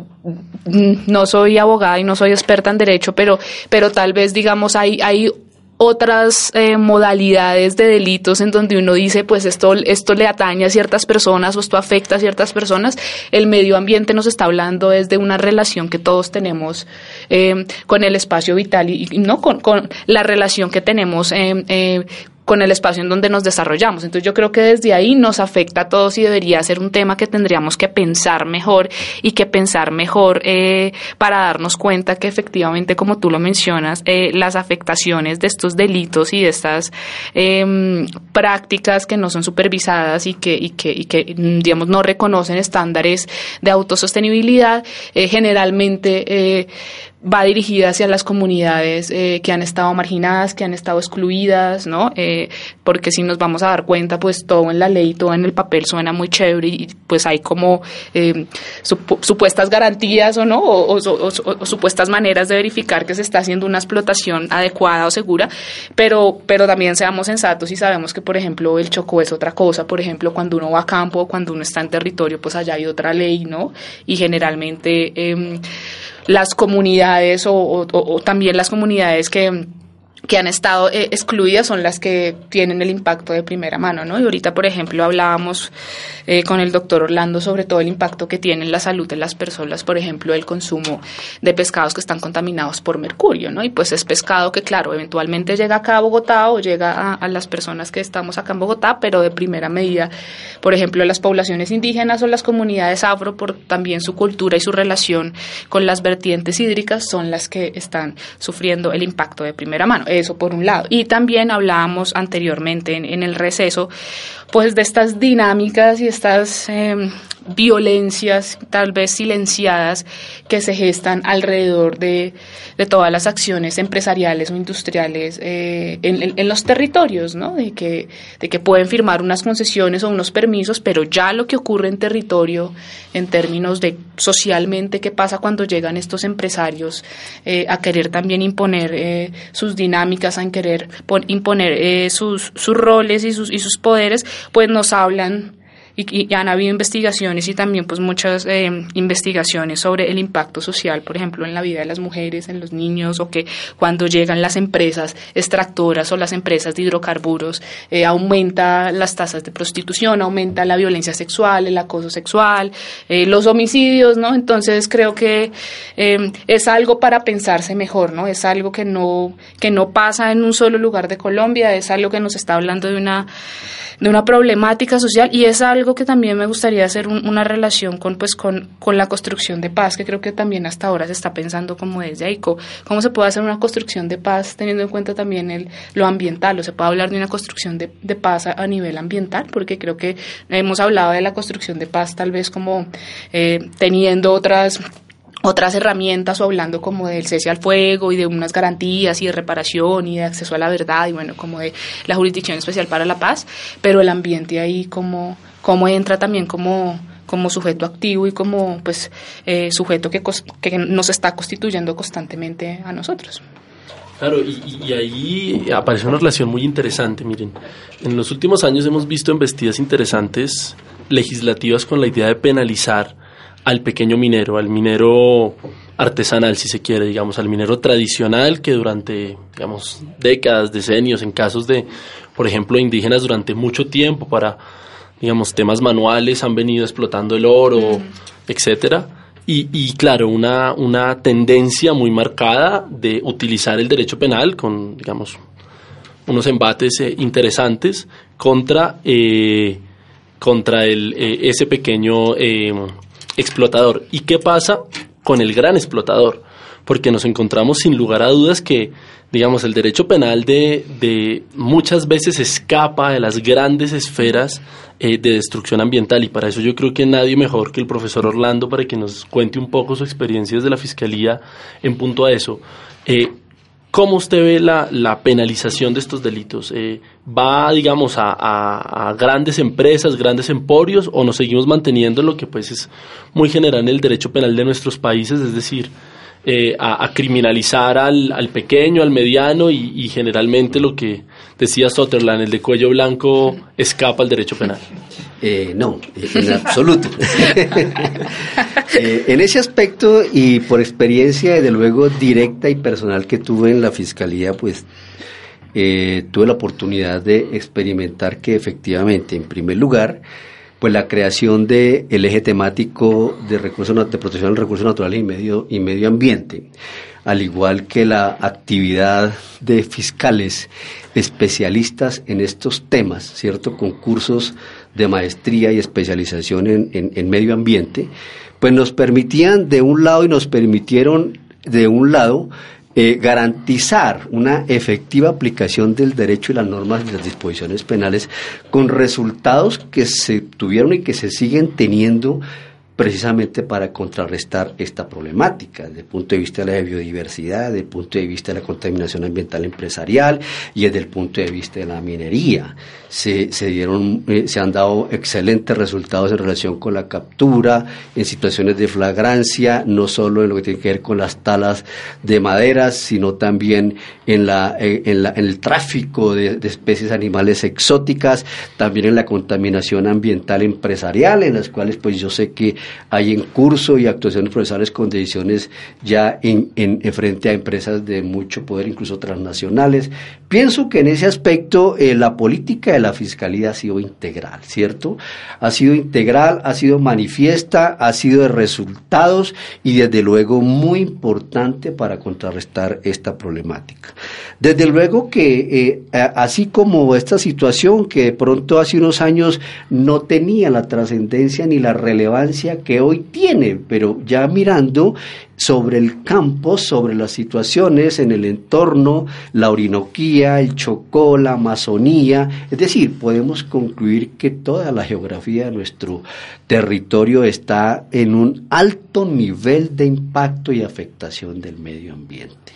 no soy abogada y no soy experta en derecho, pero, pero tal vez digamos hay, hay otras eh, modalidades de delitos en donde uno dice, pues esto, esto le atañe a ciertas personas o esto afecta a ciertas personas, el medio ambiente nos está hablando es de una relación que todos tenemos eh, con el espacio vital y, no con, con, la relación que tenemos eh, con el espacio en donde nos desarrollamos. Entonces yo creo que desde ahí nos afecta a todos y debería ser un tema que tendríamos que pensar mejor y que pensar mejor eh, para darnos cuenta que efectivamente, como tú lo mencionas, eh, las afectaciones de estos delitos y de estas em, prácticas que no son supervisadas y que, y que, y que, digamos, no reconocen estándares de autosostenibilidad, eh, generalmente va dirigida hacia las comunidades eh, que han estado marginadas, que han estado excluidas, ¿no? Eh, porque si nos vamos a dar cuenta, pues todo en la ley, todo en el papel suena muy chévere y pues hay como eh, supuestas garantías o no, o, supuestas maneras de verificar que se está haciendo una explotación adecuada o segura, pero, pero también seamos sensatos y sabemos que, por ejemplo, el Chocó es otra cosa, por ejemplo, cuando uno va a campo, cuando uno está en territorio, pues allá hay otra ley, ¿no? Y generalmente em, las comunidades o, también las comunidades que que han estado eh, excluidas son las que tienen el impacto de primera mano, ¿no? Y ahorita, por ejemplo, hablábamos eh, con el doctor Orlando sobre todo el impacto que tiene en la salud de las personas, por ejemplo, el consumo de pescados que están contaminados por mercurio, ¿no? Y pues es pescado que, claro, eventualmente llega acá a Bogotá o llega a, las personas que estamos acá en Bogotá, pero de primera medida, por ejemplo, las poblaciones indígenas o las comunidades afro, por también su cultura y su relación con las vertientes hídricas, son las que están sufriendo el impacto de primera mano eso por un lado. Y también hablábamos anteriormente en, el receso, pues de estas dinámicas y estas em, violencias tal vez silenciadas que se gestan alrededor de, todas las acciones empresariales o industriales eh, en, los territorios, ¿no? De que, de que pueden firmar unas concesiones o unos permisos, pero ya lo que ocurre en territorio en términos de socialmente qué pasa cuando llegan estos empresarios eh, a querer también imponer eh, sus dinámicas, a querer imponer sus, sus roles y sus, y sus poderes, pues nos hablan y, han habido investigaciones y también pues muchas eh, investigaciones sobre el impacto social, por ejemplo, en la vida de las mujeres, en los niños, o que cuando llegan las empresas extractoras o las empresas de hidrocarburos, eh, aumenta las tasas de prostitución, aumenta la violencia sexual, el acoso sexual, eh, los homicidios, ¿no? Entonces creo que es algo para pensarse mejor, ¿no? Es algo que no, que no pasa en un solo lugar de Colombia, es algo que nos está hablando de una de una problemática social y es algo que también me gustaría hacer una relación con pues con, con, la construcción de paz que creo que también hasta ahora se está pensando como desde ahí cómo se puede hacer una construcción de paz teniendo en cuenta también el, lo ambiental o se puede hablar de una construcción de, de paz a, nivel ambiental porque creo que hemos hablado de la construcción de paz tal vez como eh, teniendo otras otras herramientas o hablando como del cese al fuego y de unas garantías y de reparación y de acceso a la verdad y bueno, como de la jurisdicción especial para la paz, pero el ambiente ahí como, como entra también como, como sujeto activo y como pues eh, sujeto que, que nos está constituyendo constantemente a nosotros. Claro, y, y, ahí aparece una relación muy interesante. Miren, en los últimos años hemos visto embestidas interesantes legislativas con la idea de penalizar al pequeño minero, al minero artesanal, si se quiere, digamos, al minero tradicional que durante, digamos, décadas, decenios, en casos de, por ejemplo, indígenas durante mucho tiempo para, digamos, temas manuales han venido explotando el oro, etcétera. Y, y, claro, una, una tendencia muy marcada de utilizar el derecho penal con, digamos, unos embates eh, interesantes contra, eh, contra el, eh, ese pequeño explotador. ¿Y qué pasa con el gran explotador? Porque nos encontramos sin lugar a dudas que, digamos, el derecho penal de, de muchas veces escapa de las grandes esferas eh, de destrucción ambiental y para eso yo creo que nadie mejor que el profesor Orlando para que nos cuente un poco su experiencia desde la Fiscalía en punto a eso. Eh, ¿Cómo usted ve la, la penalización de estos delitos? Eh, ¿Va, digamos, a, a, grandes empresas, grandes emporios, o nos seguimos manteniendo lo que pues es muy general en el derecho penal de nuestros países, es decir, eh, a, criminalizar al, al, pequeño, al mediano y, generalmente lo que decía Sutherland, el de cuello blanco, escapa al derecho penal? Eh, no, en absoluto. Eh, en ese aspecto y por experiencia, desde luego, directa y personal que tuve en la Fiscalía, pues eh, tuve la oportunidad de experimentar que efectivamente, en primer lugar, pues la creación del el eje temático de, recursos, de protección de recursos naturales y medio, ambiente, al igual que la actividad de fiscales especialistas en estos temas, ¿cierto? Con cursos de maestría y especialización en, medio ambiente, pues nos permitían de un lado y nos permitieron de un lado eh, garantizar una efectiva aplicación del derecho y las normas y las disposiciones penales con resultados que se tuvieron y que se siguen teniendo precisamente para contrarrestar esta problemática desde el punto de vista de la biodiversidad, desde el punto de vista de la contaminación ambiental empresarial y desde el punto de vista de la minería. Se, se dieron, eh, se han dado excelentes resultados en relación con la captura, en situaciones de flagrancia, no solo en lo que tiene que ver con las talas de maderas, sino también en, la, eh, en, la, en el tráfico de, de especies animales exóticas, también en la contaminación ambiental empresarial, en las cuales pues yo sé que hay en curso y actuaciones procesales con decisiones ya en, en, frente a empresas de mucho poder, incluso transnacionales. Pienso que en ese aspecto eh, la política de la fiscalía ha sido integral, ¿cierto? Ha sido integral, ha sido manifiesta, ha sido de resultados y desde luego muy importante para contrarrestar esta problemática. Desde luego que eh, así como esta situación que de pronto hace unos años no tenía la trascendencia ni la relevancia que hoy tiene, pero ya mirando sobre el campo, sobre las situaciones en el entorno, la Orinoquía, el Chocó, la Amazonía, es decir, podemos concluir que toda la geografía de nuestro territorio está en un alto nivel de impacto y afectación del medio ambiente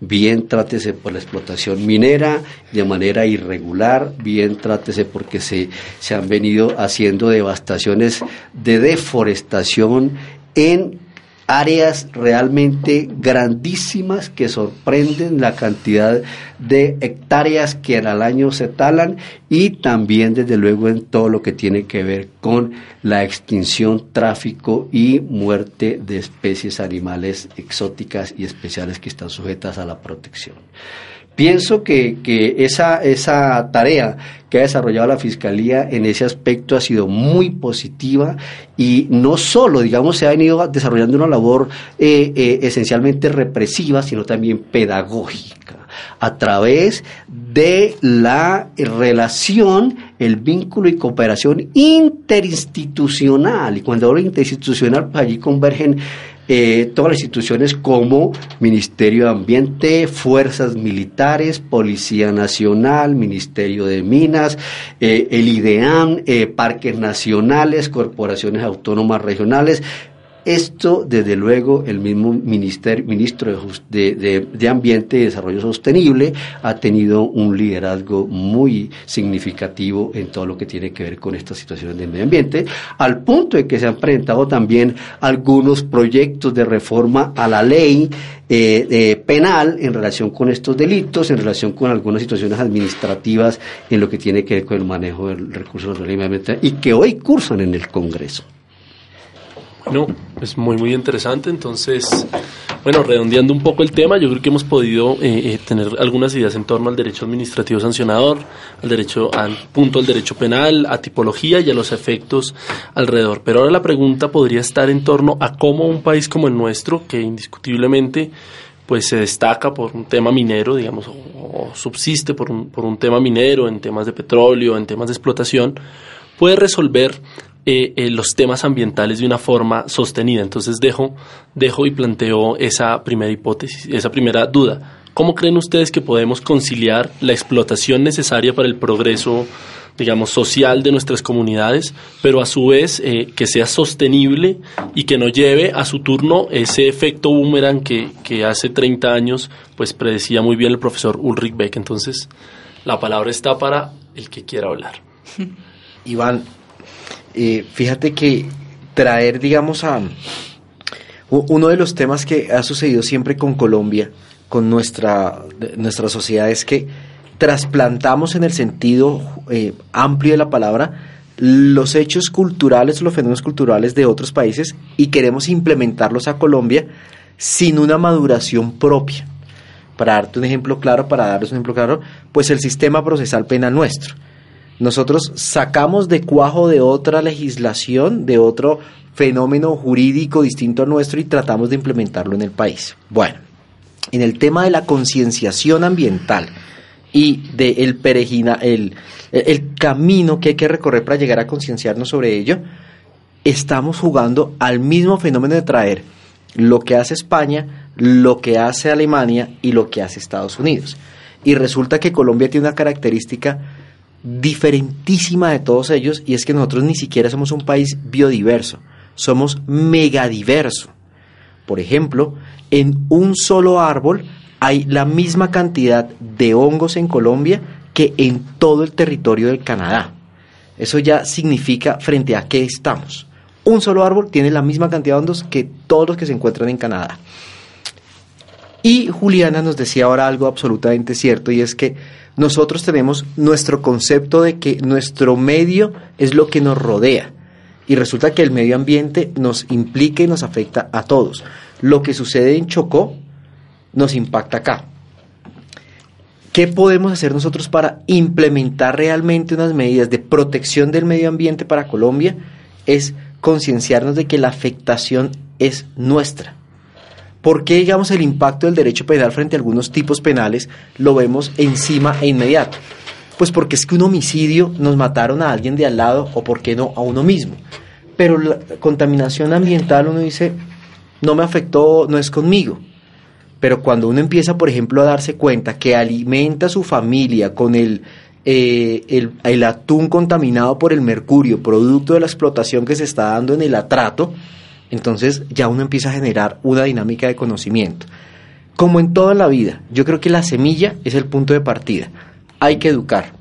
bien trátese por la explotación minera de manera irregular, bien trátese porque se, se han venido haciendo devastaciones de deforestación en áreas realmente grandísimas que sorprenden la cantidad de hectáreas que al año se talan y también desde luego en todo lo que tiene que ver con la extinción, tráfico y muerte de especies animales exóticas y especiales que están sujetas a la protección. Pienso que, que esa, esa tarea que ha desarrollado la Fiscalía en ese aspecto ha sido muy positiva y no solo, digamos, se ha venido desarrollando una labor eh, eh, esencialmente represiva, sino también pedagógica a través de la relación, el vínculo y cooperación interinstitucional. Y cuando hablo interinstitucional, pues allí convergen eh, todas las instituciones como Ministerio de Ambiente, Fuerzas Militares, Policía Nacional, Ministerio de Minas, eh, el IDEAM, eh, Parques Nacionales, Corporaciones Autónomas Regionales, esto, desde luego, el mismo ministro de, de, Ambiente y Desarrollo Sostenible ha tenido un liderazgo muy significativo en todo lo que tiene que ver con estas situaciones del medio ambiente, al punto de que se han presentado también algunos proyectos de reforma a la ley eh, penal en relación con estos delitos, en relación con algunas situaciones administrativas en lo que tiene que ver con el manejo del recurso natural y que hoy cursan en el Congreso. Bueno, es muy, muy interesante. Entonces, bueno, redondeando un poco el tema, yo creo que hemos podido eh, eh, tener algunas ideas en torno al derecho administrativo sancionador, al derecho, al punto del derecho penal, a tipología y a los efectos alrededor. Pero ahora la pregunta podría estar en torno a cómo un país como el nuestro, que indiscutiblemente pues se destaca por un tema minero, digamos, o, subsiste por un, por un tema minero en temas de petróleo, en temas de explotación, puede resolver eh, eh, los temas ambientales de una forma sostenida. Entonces dejo, dejo y planteo esa primera hipótesis, esa primera duda. ¿Cómo creen ustedes que podemos conciliar la explotación necesaria para el progreso, digamos, social de nuestras comunidades, pero a su vez eh, que sea sostenible y que no lleve a su turno ese efecto boomerang que, que hace 30 años pues predecía muy bien el profesor Ulrich Beck? Entonces, la palabra está para el que quiera hablar. Iván, eh, fíjate que traer, digamos, a uno de los temas que ha sucedido siempre con Colombia, con nuestra, nuestra sociedad, es que trasplantamos en el sentido eh, amplio de la palabra los hechos culturales, los fenómenos culturales de otros países y queremos implementarlos a Colombia sin una maduración propia. Para darte un ejemplo claro, para darles un ejemplo claro, pues el sistema procesal penal nuestro nosotros sacamos de cuajo de otra legislación, de otro fenómeno jurídico distinto al nuestro y tratamos de implementarlo en el país. Bueno, en el tema de la concienciación ambiental y del perejina, el, el camino que hay que recorrer para llegar a concienciarnos sobre ello, estamos jugando al mismo fenómeno de traer lo que hace España, lo que hace Alemania y lo que hace Estados Unidos. Y resulta que Colombia tiene una característica diferentísima de todos ellos y es que nosotros ni siquiera somos un país biodiverso. somos megadiverso. Por ejemplo, en un solo árbol hay la misma cantidad de hongos en Colombia que en todo el territorio del Canadá. Eso ya significa frente a qué estamos. Un solo árbol tiene la misma cantidad de hongos que todos los que se encuentran en Canadá. Y Juliana nos decía ahora algo absolutamente cierto y es que nosotros tenemos nuestro concepto de que nuestro medio es lo que nos rodea y resulta que el medio ambiente nos implica y nos afecta a todos. Lo que sucede en Chocó nos impacta acá. ¿Qué podemos hacer nosotros para implementar realmente unas medidas de protección del medio ambiente para Colombia? Es concienciarnos de que la afectación es nuestra. ¿Por qué, digamos, el impacto del derecho penal frente a algunos tipos penales lo vemos encima e inmediato? Pues porque es que un homicidio nos mataron a alguien de al lado o, ¿por qué no, a uno mismo? Pero la contaminación ambiental uno dice, no me afectó, no es conmigo. Pero cuando uno empieza, por ejemplo, a darse cuenta que alimenta a su familia con el, eh, el, el, atún contaminado por el mercurio, producto de la explotación que se está dando en el atrato, entonces ya uno empieza a generar una dinámica de conocimiento. Como en toda la vida, yo creo que la semilla es el punto de partida. Hay que educar.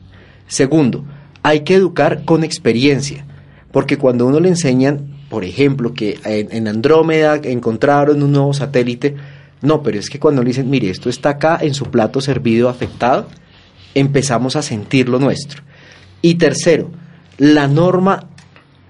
Segundo, hay que educar con experiencia, porque cuando uno le enseñan, por ejemplo, que en, en Andrómeda encontraron un nuevo satélite, no, pero es que cuando le dicen, mire, esto está acá en su plato servido afectado, empezamos a sentir lo nuestro. Y tercero, la norma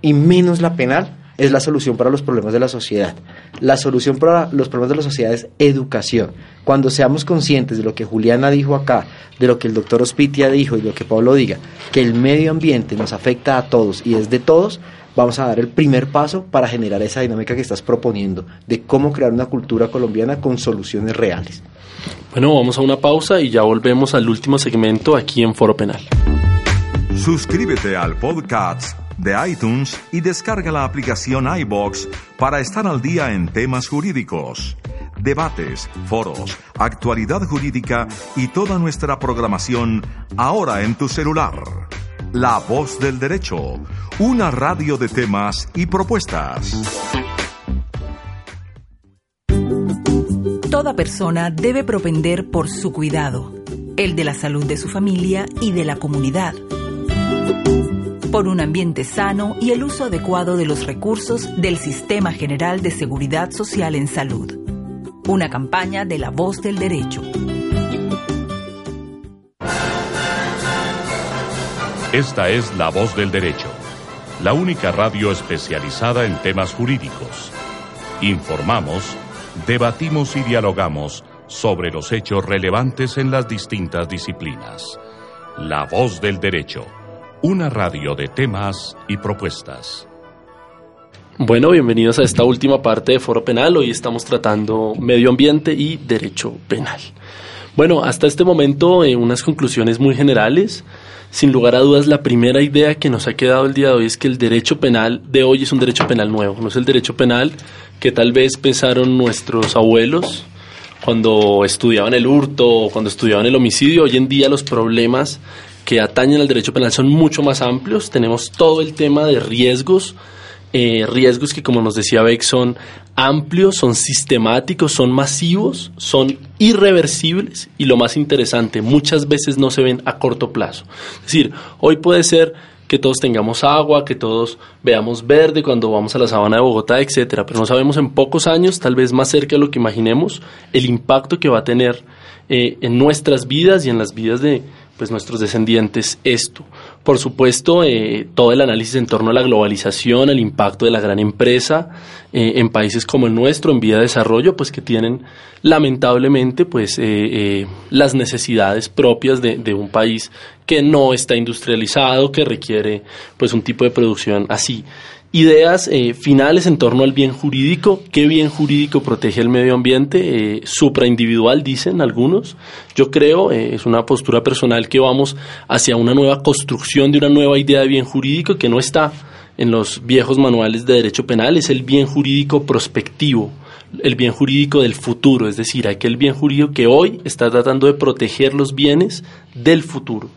y menos la penal es la solución para los problemas de la sociedad. La solución para los problemas de la sociedad es educación. Cuando seamos conscientes de lo que Juliana dijo acá, de lo que el doctor Ospitia dijo y lo que Pablo diga, que el medio ambiente nos afecta a todos y es de todos, vamos a dar el primer paso para generar esa dinámica que estás proponiendo, de cómo crear una cultura colombiana con soluciones reales. Bueno, vamos a una pausa y ya volvemos al último segmento aquí en Foro Penal. Suscríbete al podcast de iTunes y descarga la aplicación iBox para estar al día en temas jurídicos, debates, foros, actualidad jurídica y toda nuestra programación ahora en tu celular. La voz del derecho, una radio de temas y propuestas. Toda persona debe propender por su cuidado, el de la salud de su familia y de la comunidad por un ambiente sano y el uso adecuado de los recursos del Sistema General de Seguridad Social en Salud. Una campaña de la voz del derecho. Esta es La Voz del Derecho, la única radio especializada en temas jurídicos. Informamos, debatimos y dialogamos sobre los hechos relevantes en las distintas disciplinas. La Voz del Derecho una radio de temas y propuestas. Bueno, bienvenidos a esta última parte de Foro Penal. Hoy estamos tratando medio ambiente y derecho penal. Bueno, hasta este momento eh, unas conclusiones muy generales. Sin lugar a dudas, la primera idea que nos ha quedado el día de hoy es que el derecho penal de hoy es un derecho penal nuevo. No es el derecho penal que tal vez pensaron nuestros abuelos cuando estudiaban el hurto o cuando estudiaban el homicidio. Hoy en día los problemas que atañen al derecho penal son mucho más amplios. Tenemos todo el tema de riesgos, eh, riesgos que como nos decía Beck son amplios, son sistemáticos, son masivos, son irreversibles y lo más interesante, muchas veces no se ven a corto plazo. Es decir, hoy puede ser que todos tengamos agua, que todos veamos verde cuando vamos a la sabana de Bogotá, etcétera, pero no sabemos en pocos años, tal vez más cerca de lo que imaginemos, el impacto que va a tener eh, en nuestras vidas y en las vidas de, pues nuestros descendientes esto. Por supuesto, eh, todo el análisis en torno a la globalización, el impacto de la gran empresa eh, en países como el nuestro, en vía de desarrollo, pues que tienen lamentablemente pues eh, las necesidades propias de, de, un país que no está industrializado, que requiere pues un tipo de producción así ideas eh, finales en torno al bien jurídico. ¿Qué bien jurídico protege el medio ambiente? Eh, supraindividual, dicen algunos. Yo creo, eh, es una postura personal, que vamos hacia una nueva construcción de una nueva idea de bien jurídico que no está en los viejos manuales de derecho penal, es el bien jurídico prospectivo el bien jurídico del futuro, es decir, aquel bien jurídico que hoy está tratando de proteger los bienes del futuro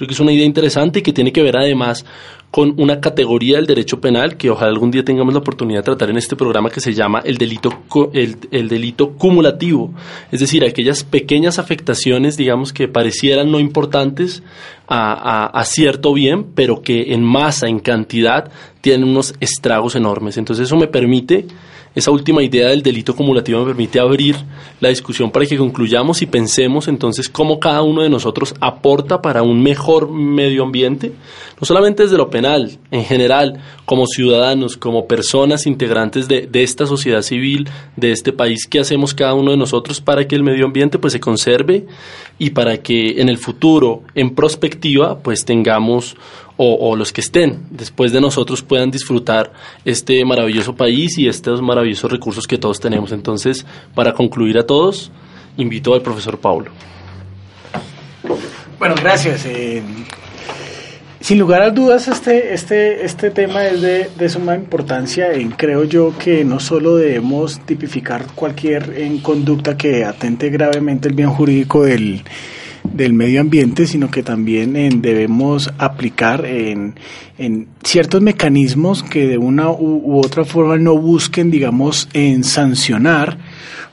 Creo que es una idea interesante y que tiene que ver además con una categoría del derecho penal que ojalá algún día tengamos la oportunidad de tratar en este programa que se llama el delito, el, delito cumulativo, es decir, aquellas pequeñas afectaciones, digamos, que parecieran no importantes a, cierto bien, pero que en masa, en cantidad, tienen unos estragos enormes. Entonces eso me permite esa última idea del delito cumulativo me permite abrir la discusión para que concluyamos y pensemos entonces cómo cada uno de nosotros aporta para un mejor medio ambiente, no solamente desde lo penal, en general, como ciudadanos, como personas integrantes de, esta sociedad civil, de este país, qué hacemos cada uno de nosotros para que el medio ambiente pues se conserve y para que en el futuro, en perspectiva, pues tengamos o, los que estén después de nosotros puedan disfrutar este maravilloso país y estos maravillosos recursos que todos tenemos. Entonces, para concluir a todos, invito al profesor Paulo. Bueno, gracias. Eh, sin lugar a dudas, este, este, este tema es de, suma importancia. En, creo yo que no solo debemos tipificar cualquier en conducta que atente gravemente el bien jurídico del del medio ambiente, sino que también debemos aplicar en, en, ciertos mecanismos que de una u, otra forma no busquen, digamos, en sancionar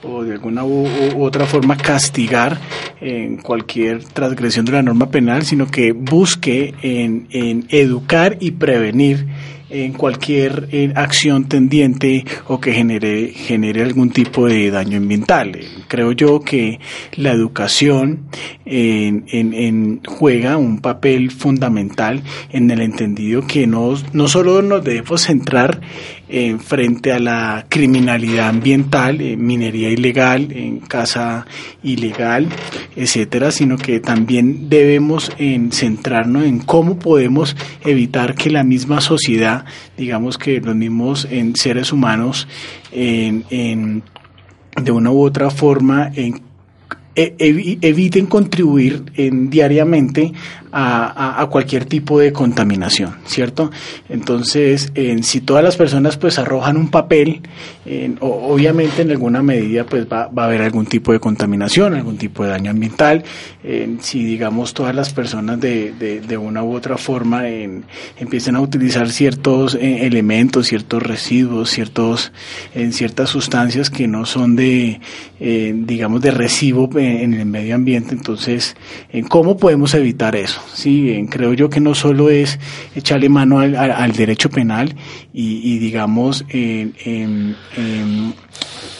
o de alguna u, otra forma castigar en cualquier transgresión de la norma penal, sino que busque en, en educar y prevenir en cualquier acción tendiente o que genere, genere algún tipo de daño ambiental. Creo yo que la educación en, en, juega un papel fundamental en el entendido que no, no solo nos debemos centrar en frente a la criminalidad ambiental, en minería ilegal, en caza ilegal, etcétera, sino que también debemos en centrarnos en cómo podemos evitar que la misma sociedad, digamos que los mismos en seres humanos, en, en de una u otra forma en e, eviten contribuir en, diariamente a, cualquier tipo de contaminación, ¿cierto? Entonces, en, si todas las personas pues arrojan un papel, obviamente en alguna medida pues va, a haber algún tipo de contaminación, algún tipo de daño ambiental. si digamos todas las personas de, de, de una u otra forma empiezan a utilizar ciertos eh, elementos, ciertos residuos, ciertos, en ciertas sustancias que no son de, eh, digamos, de recibo en el medio ambiente, entonces, ¿cómo podemos evitar eso? Sí, creo yo que no solo es echarle mano al, derecho penal y, digamos, en,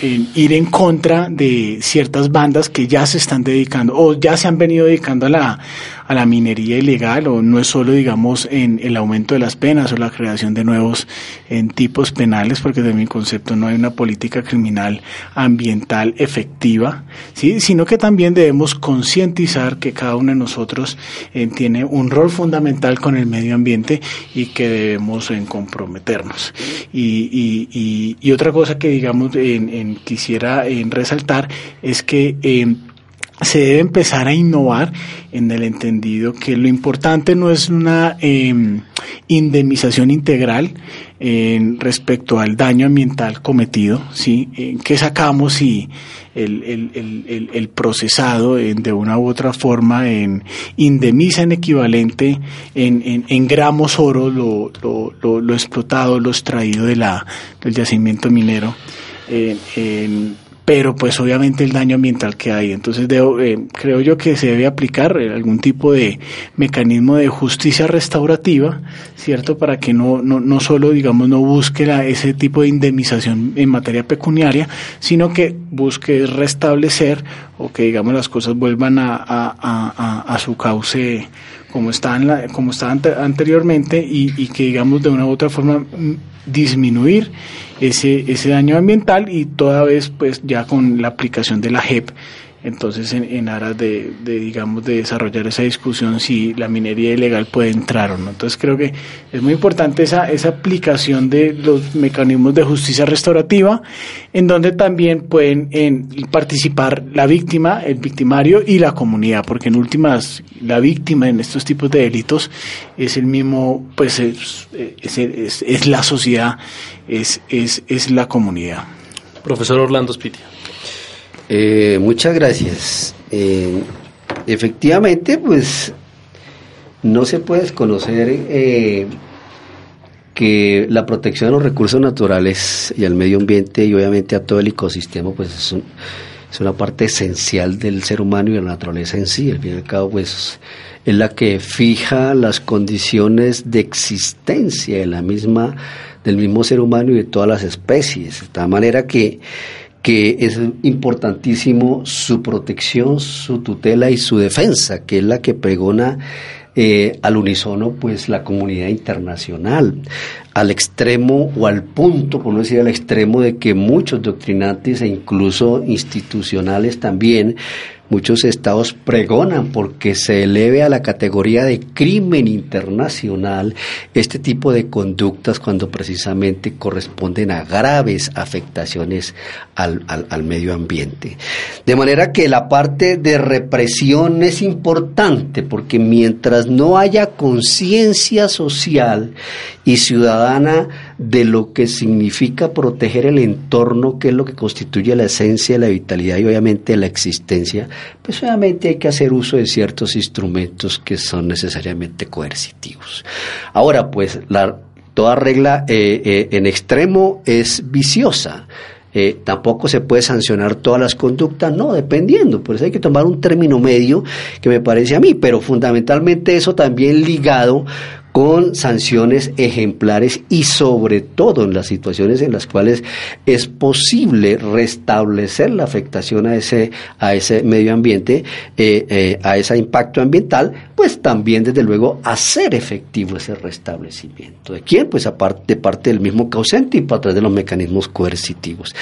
ir en contra de ciertas bandas que ya se están dedicando o ya se han venido dedicando a la, a la minería ilegal o no es solo, digamos, en el aumento de las penas o la creación de nuevos en tipos penales, porque de mi concepto no hay una política criminal ambiental efectiva, ¿sí? sino que también debemos concientizar que cada uno de nosotros eh, tiene un rol fundamental con el medio ambiente y que debemos en comprometernos. Y, y, y, otra cosa que, digamos, en, quisiera en resaltar es que eh, se debe empezar a innovar en el entendido que lo importante no es una em, indemnización integral en respecto al daño ambiental cometido, ¿sí? ¿En ¿Qué sacamos si el, el, el, procesado de una u otra forma en, indemniza en equivalente en, en, gramos oro lo, lo, lo, explotado, lo extraído de la, del yacimiento minero? en pero pues obviamente el daño ambiental que hay. Entonces eh, creo yo que se debe aplicar eh, algún tipo de mecanismo de justicia restaurativa, ¿cierto? Para que no, no, no solo, digamos, no busque ese tipo de indemnización en materia pecuniaria, sino que busque restablecer o que, digamos, las cosas vuelvan a, a, a, su cauce como estaban, como estaban anteriormente y, y que, digamos, de una u otra forma mm, disminuir ese, ese daño ambiental y toda vez pues ya con la aplicación de la JEP entonces en, en aras de, de, digamos de desarrollar esa discusión si la minería ilegal puede entrar o no. Entonces creo que es muy importante esa, esa aplicación de los mecanismos de justicia restaurativa en donde también pueden en, participar la víctima el victimario y la comunidad porque en últimas la víctima en estos tipos de delitos es el mismo pues es, es, es, es la sociedad es, es, es la comunidad. Profesor Orlando Spitia eh, muchas gracias. Eh, efectivamente, pues no se puede desconocer eh, que la protección de los recursos naturales y al medio ambiente y obviamente a todo el ecosistema pues es, es una parte esencial del ser humano y de la naturaleza en sí. Al fin y al cabo pues es la que fija las condiciones de existencia de la misma, del mismo ser humano y de todas las especies. De tal manera que que es importantísimo su protección, su tutela y su defensa, que es la que pregona eh, al unísono pues la comunidad internacional, al extremo o al punto, por no decir al extremo, de que muchos doctrinantes e incluso institucionales también Muchos estados pregonan porque se eleve a la categoría de crimen internacional este tipo de conductas cuando precisamente corresponden a graves afectaciones al, al, medio ambiente. De manera que la parte de represión es importante porque mientras no haya conciencia social y ciudadana de lo que significa proteger el entorno, que es lo que constituye la esencia, la vitalidad y obviamente la existencia, pues obviamente hay que hacer uso de ciertos instrumentos que son necesariamente coercitivos. Ahora, pues la, toda regla eh, eh, en extremo es viciosa. Eh, tampoco se puede sancionar todas las conductas, no, dependiendo, por eso hay que tomar un término medio que me parece a mí, pero fundamentalmente eso también ligado con sanciones ejemplares y sobre todo en las situaciones en las cuales es posible restablecer la afectación a ese, a ese medio ambiente, eh, eh, a ese impacto ambiental, pues también desde luego hacer efectivo ese restablecimiento. ¿De quién? Pues aparte, de parte del mismo causante y para través de los mecanismos coercitivos.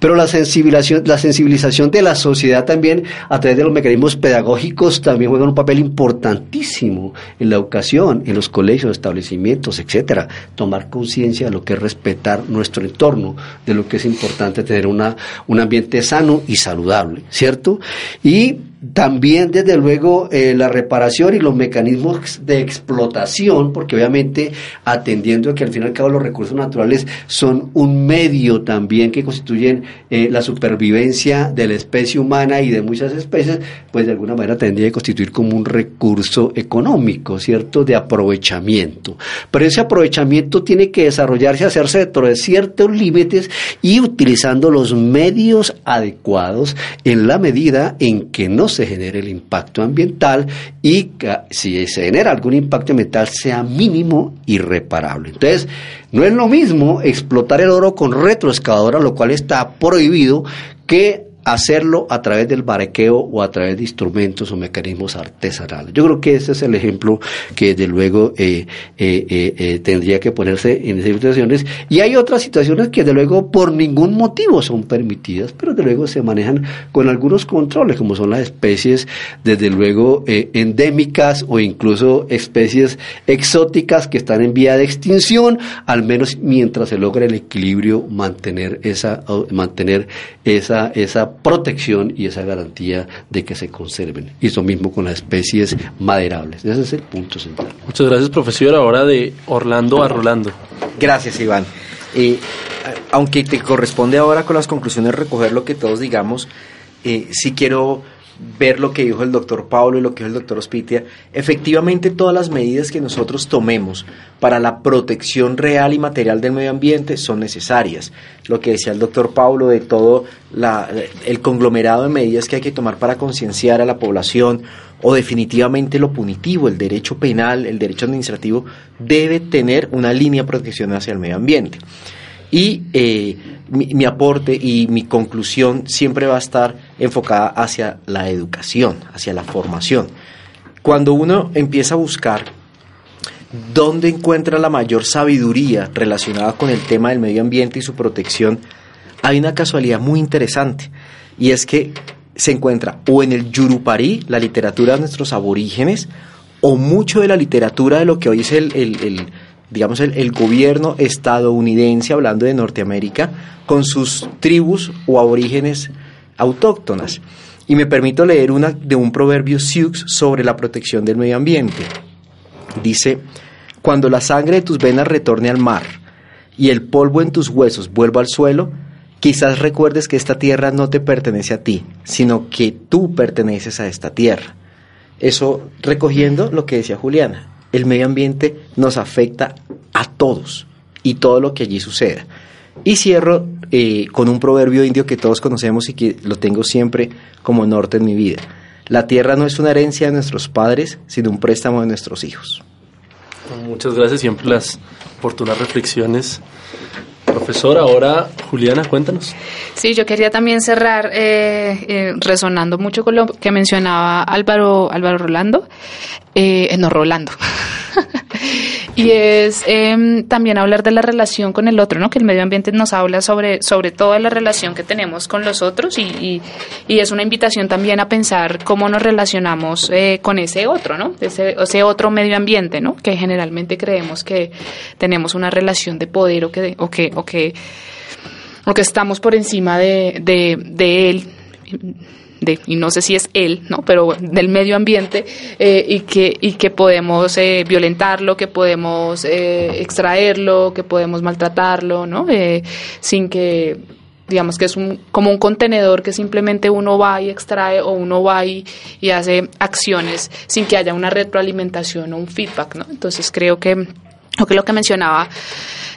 Pero la sensibilización, la sensibilización de la sociedad también a través de los mecanismos pedagógicos también juega un papel importantísimo en la educación, en los colegios, establecimientos, etcétera. Tomar conciencia de lo que es respetar nuestro entorno, de lo que es importante tener una, un ambiente sano y saludable, ¿cierto? Y también, desde luego, eh, la reparación y los mecanismos de explotación, porque obviamente atendiendo a que al fin y al cabo los recursos naturales son un medio también que constituyen eh, la supervivencia de la especie humana y de muchas especies, pues de alguna manera tendría que constituir como un recurso económico, ¿cierto?, de aprovechamiento. Pero ese aprovechamiento tiene que desarrollarse, hacerse dentro de ciertos límites y utilizando los medios adecuados en la medida en que no se genere el impacto ambiental y si se genera algún impacto ambiental sea mínimo y reparable. Entonces, no es lo mismo explotar el oro con retroexcavadora, lo cual está prohibido, que hacerlo a través del barqueo o a través de instrumentos o mecanismos artesanales. Yo creo que ese es el ejemplo que de luego eh, eh, eh, tendría que ponerse en esas situaciones. Y hay otras situaciones que de luego por ningún motivo son permitidas, pero de luego se manejan con algunos controles, como son las especies, desde luego endémicas o incluso especies exóticas que están en vía de extinción, al menos mientras se logra el equilibrio, mantener esa, mantener esa, esa protección y esa garantía de que se conserven. Y eso mismo con las especies maderables. Ese es el punto central. Muchas gracias, profesor. Ahora de Orlando a Rolando. Gracias, Iván. Eh, aunque te corresponde ahora con las conclusiones recoger lo que todos digamos, eh, sí quiero ver lo que dijo el doctor Pablo y lo que dijo el doctor Ospitia, efectivamente todas las medidas que nosotros tomemos para la protección real y material del medio ambiente son necesarias. Lo que decía el doctor Pablo de todo el conglomerado de medidas que hay que tomar para concienciar a la población o definitivamente lo punitivo, el derecho penal, el derecho administrativo, debe tener una línea de protección hacia el medio ambiente. Y eh, mi, aporte y mi conclusión siempre va a estar enfocada hacia la educación, hacia la formación. Cuando uno empieza a buscar dónde encuentra la mayor sabiduría relacionada con el tema del medio ambiente y su protección, hay una casualidad muy interesante y es que se encuentra o en el Yurupari, la literatura de nuestros aborígenes, o mucho de la literatura de lo que hoy es el digamos, el, gobierno estadounidense, hablando de Norteamérica, con sus tribus o aborígenes autóctonas. Y me permito leer una de un proverbio Sioux sobre la protección del medio ambiente. Dice, cuando la sangre de tus venas retorne al mar y el polvo en tus huesos vuelva al suelo, quizás recuerdes que esta tierra no te pertenece a ti, sino que tú perteneces a esta tierra. Eso recogiendo lo que decía Juliana el medio ambiente nos afecta a todos y todo lo que allí suceda. Y cierro eh, con un proverbio indio que todos conocemos y que lo tengo siempre como norte en mi vida. La tierra no es una herencia de nuestros padres, sino un préstamo de nuestros hijos. Muchas gracias, siempre las oportunas reflexiones. Profesor, ahora Juliana, cuéntanos. Sí, yo quería también cerrar eh, eh, resonando mucho con lo que mencionaba Álvaro, Álvaro Rolando, eh, no Rolando, y es em, también hablar de la relación con el otro, ¿no? Que el medio ambiente nos habla sobre, sobre toda la relación que tenemos con los otros y, y, es una invitación también a pensar cómo nos relacionamos eh, con ese otro, ¿no? Ese, ese otro medio ambiente, ¿no? Que generalmente creemos que tenemos una relación de poder o que, o que, o que, o que estamos por encima de, de, de él y no sé si es él, ¿no? Pero del medio ambiente eh, y, que, y que podemos eh, violentarlo, que podemos eh, extraerlo, que podemos maltratarlo, ¿no? sin que digamos que es un, como un contenedor que simplemente uno va y extrae o uno va y, y hace acciones sin que haya una retroalimentación o un feedback, ¿no? Entonces creo que lo que lo que mencionaba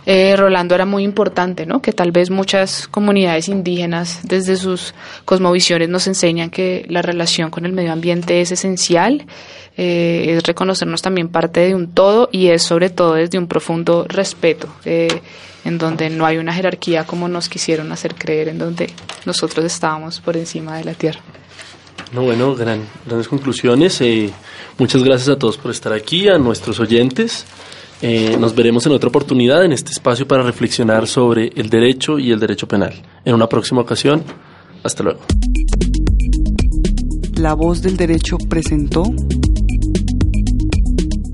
eh, Rolando era muy importante, ¿no? Que tal vez muchas comunidades indígenas desde sus cosmovisiones nos enseñan que la relación con el medio ambiente es esencial, eh, es reconocernos también parte de un todo y es sobre todo desde un profundo respeto, eh, en donde no hay una jerarquía como nos quisieron hacer creer, en donde nosotros estábamos por encima de la tierra. No, bueno, gran, grandes conclusiones. muchas gracias a todos por estar aquí, a nuestros oyentes. Eh, nos veremos en otra oportunidad en este espacio para reflexionar sobre el derecho y el derecho penal. En una próxima ocasión, hasta luego. La voz del derecho presentó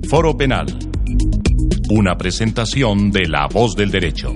Foro Penal. Una presentación de La voz del derecho.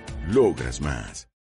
Logras más.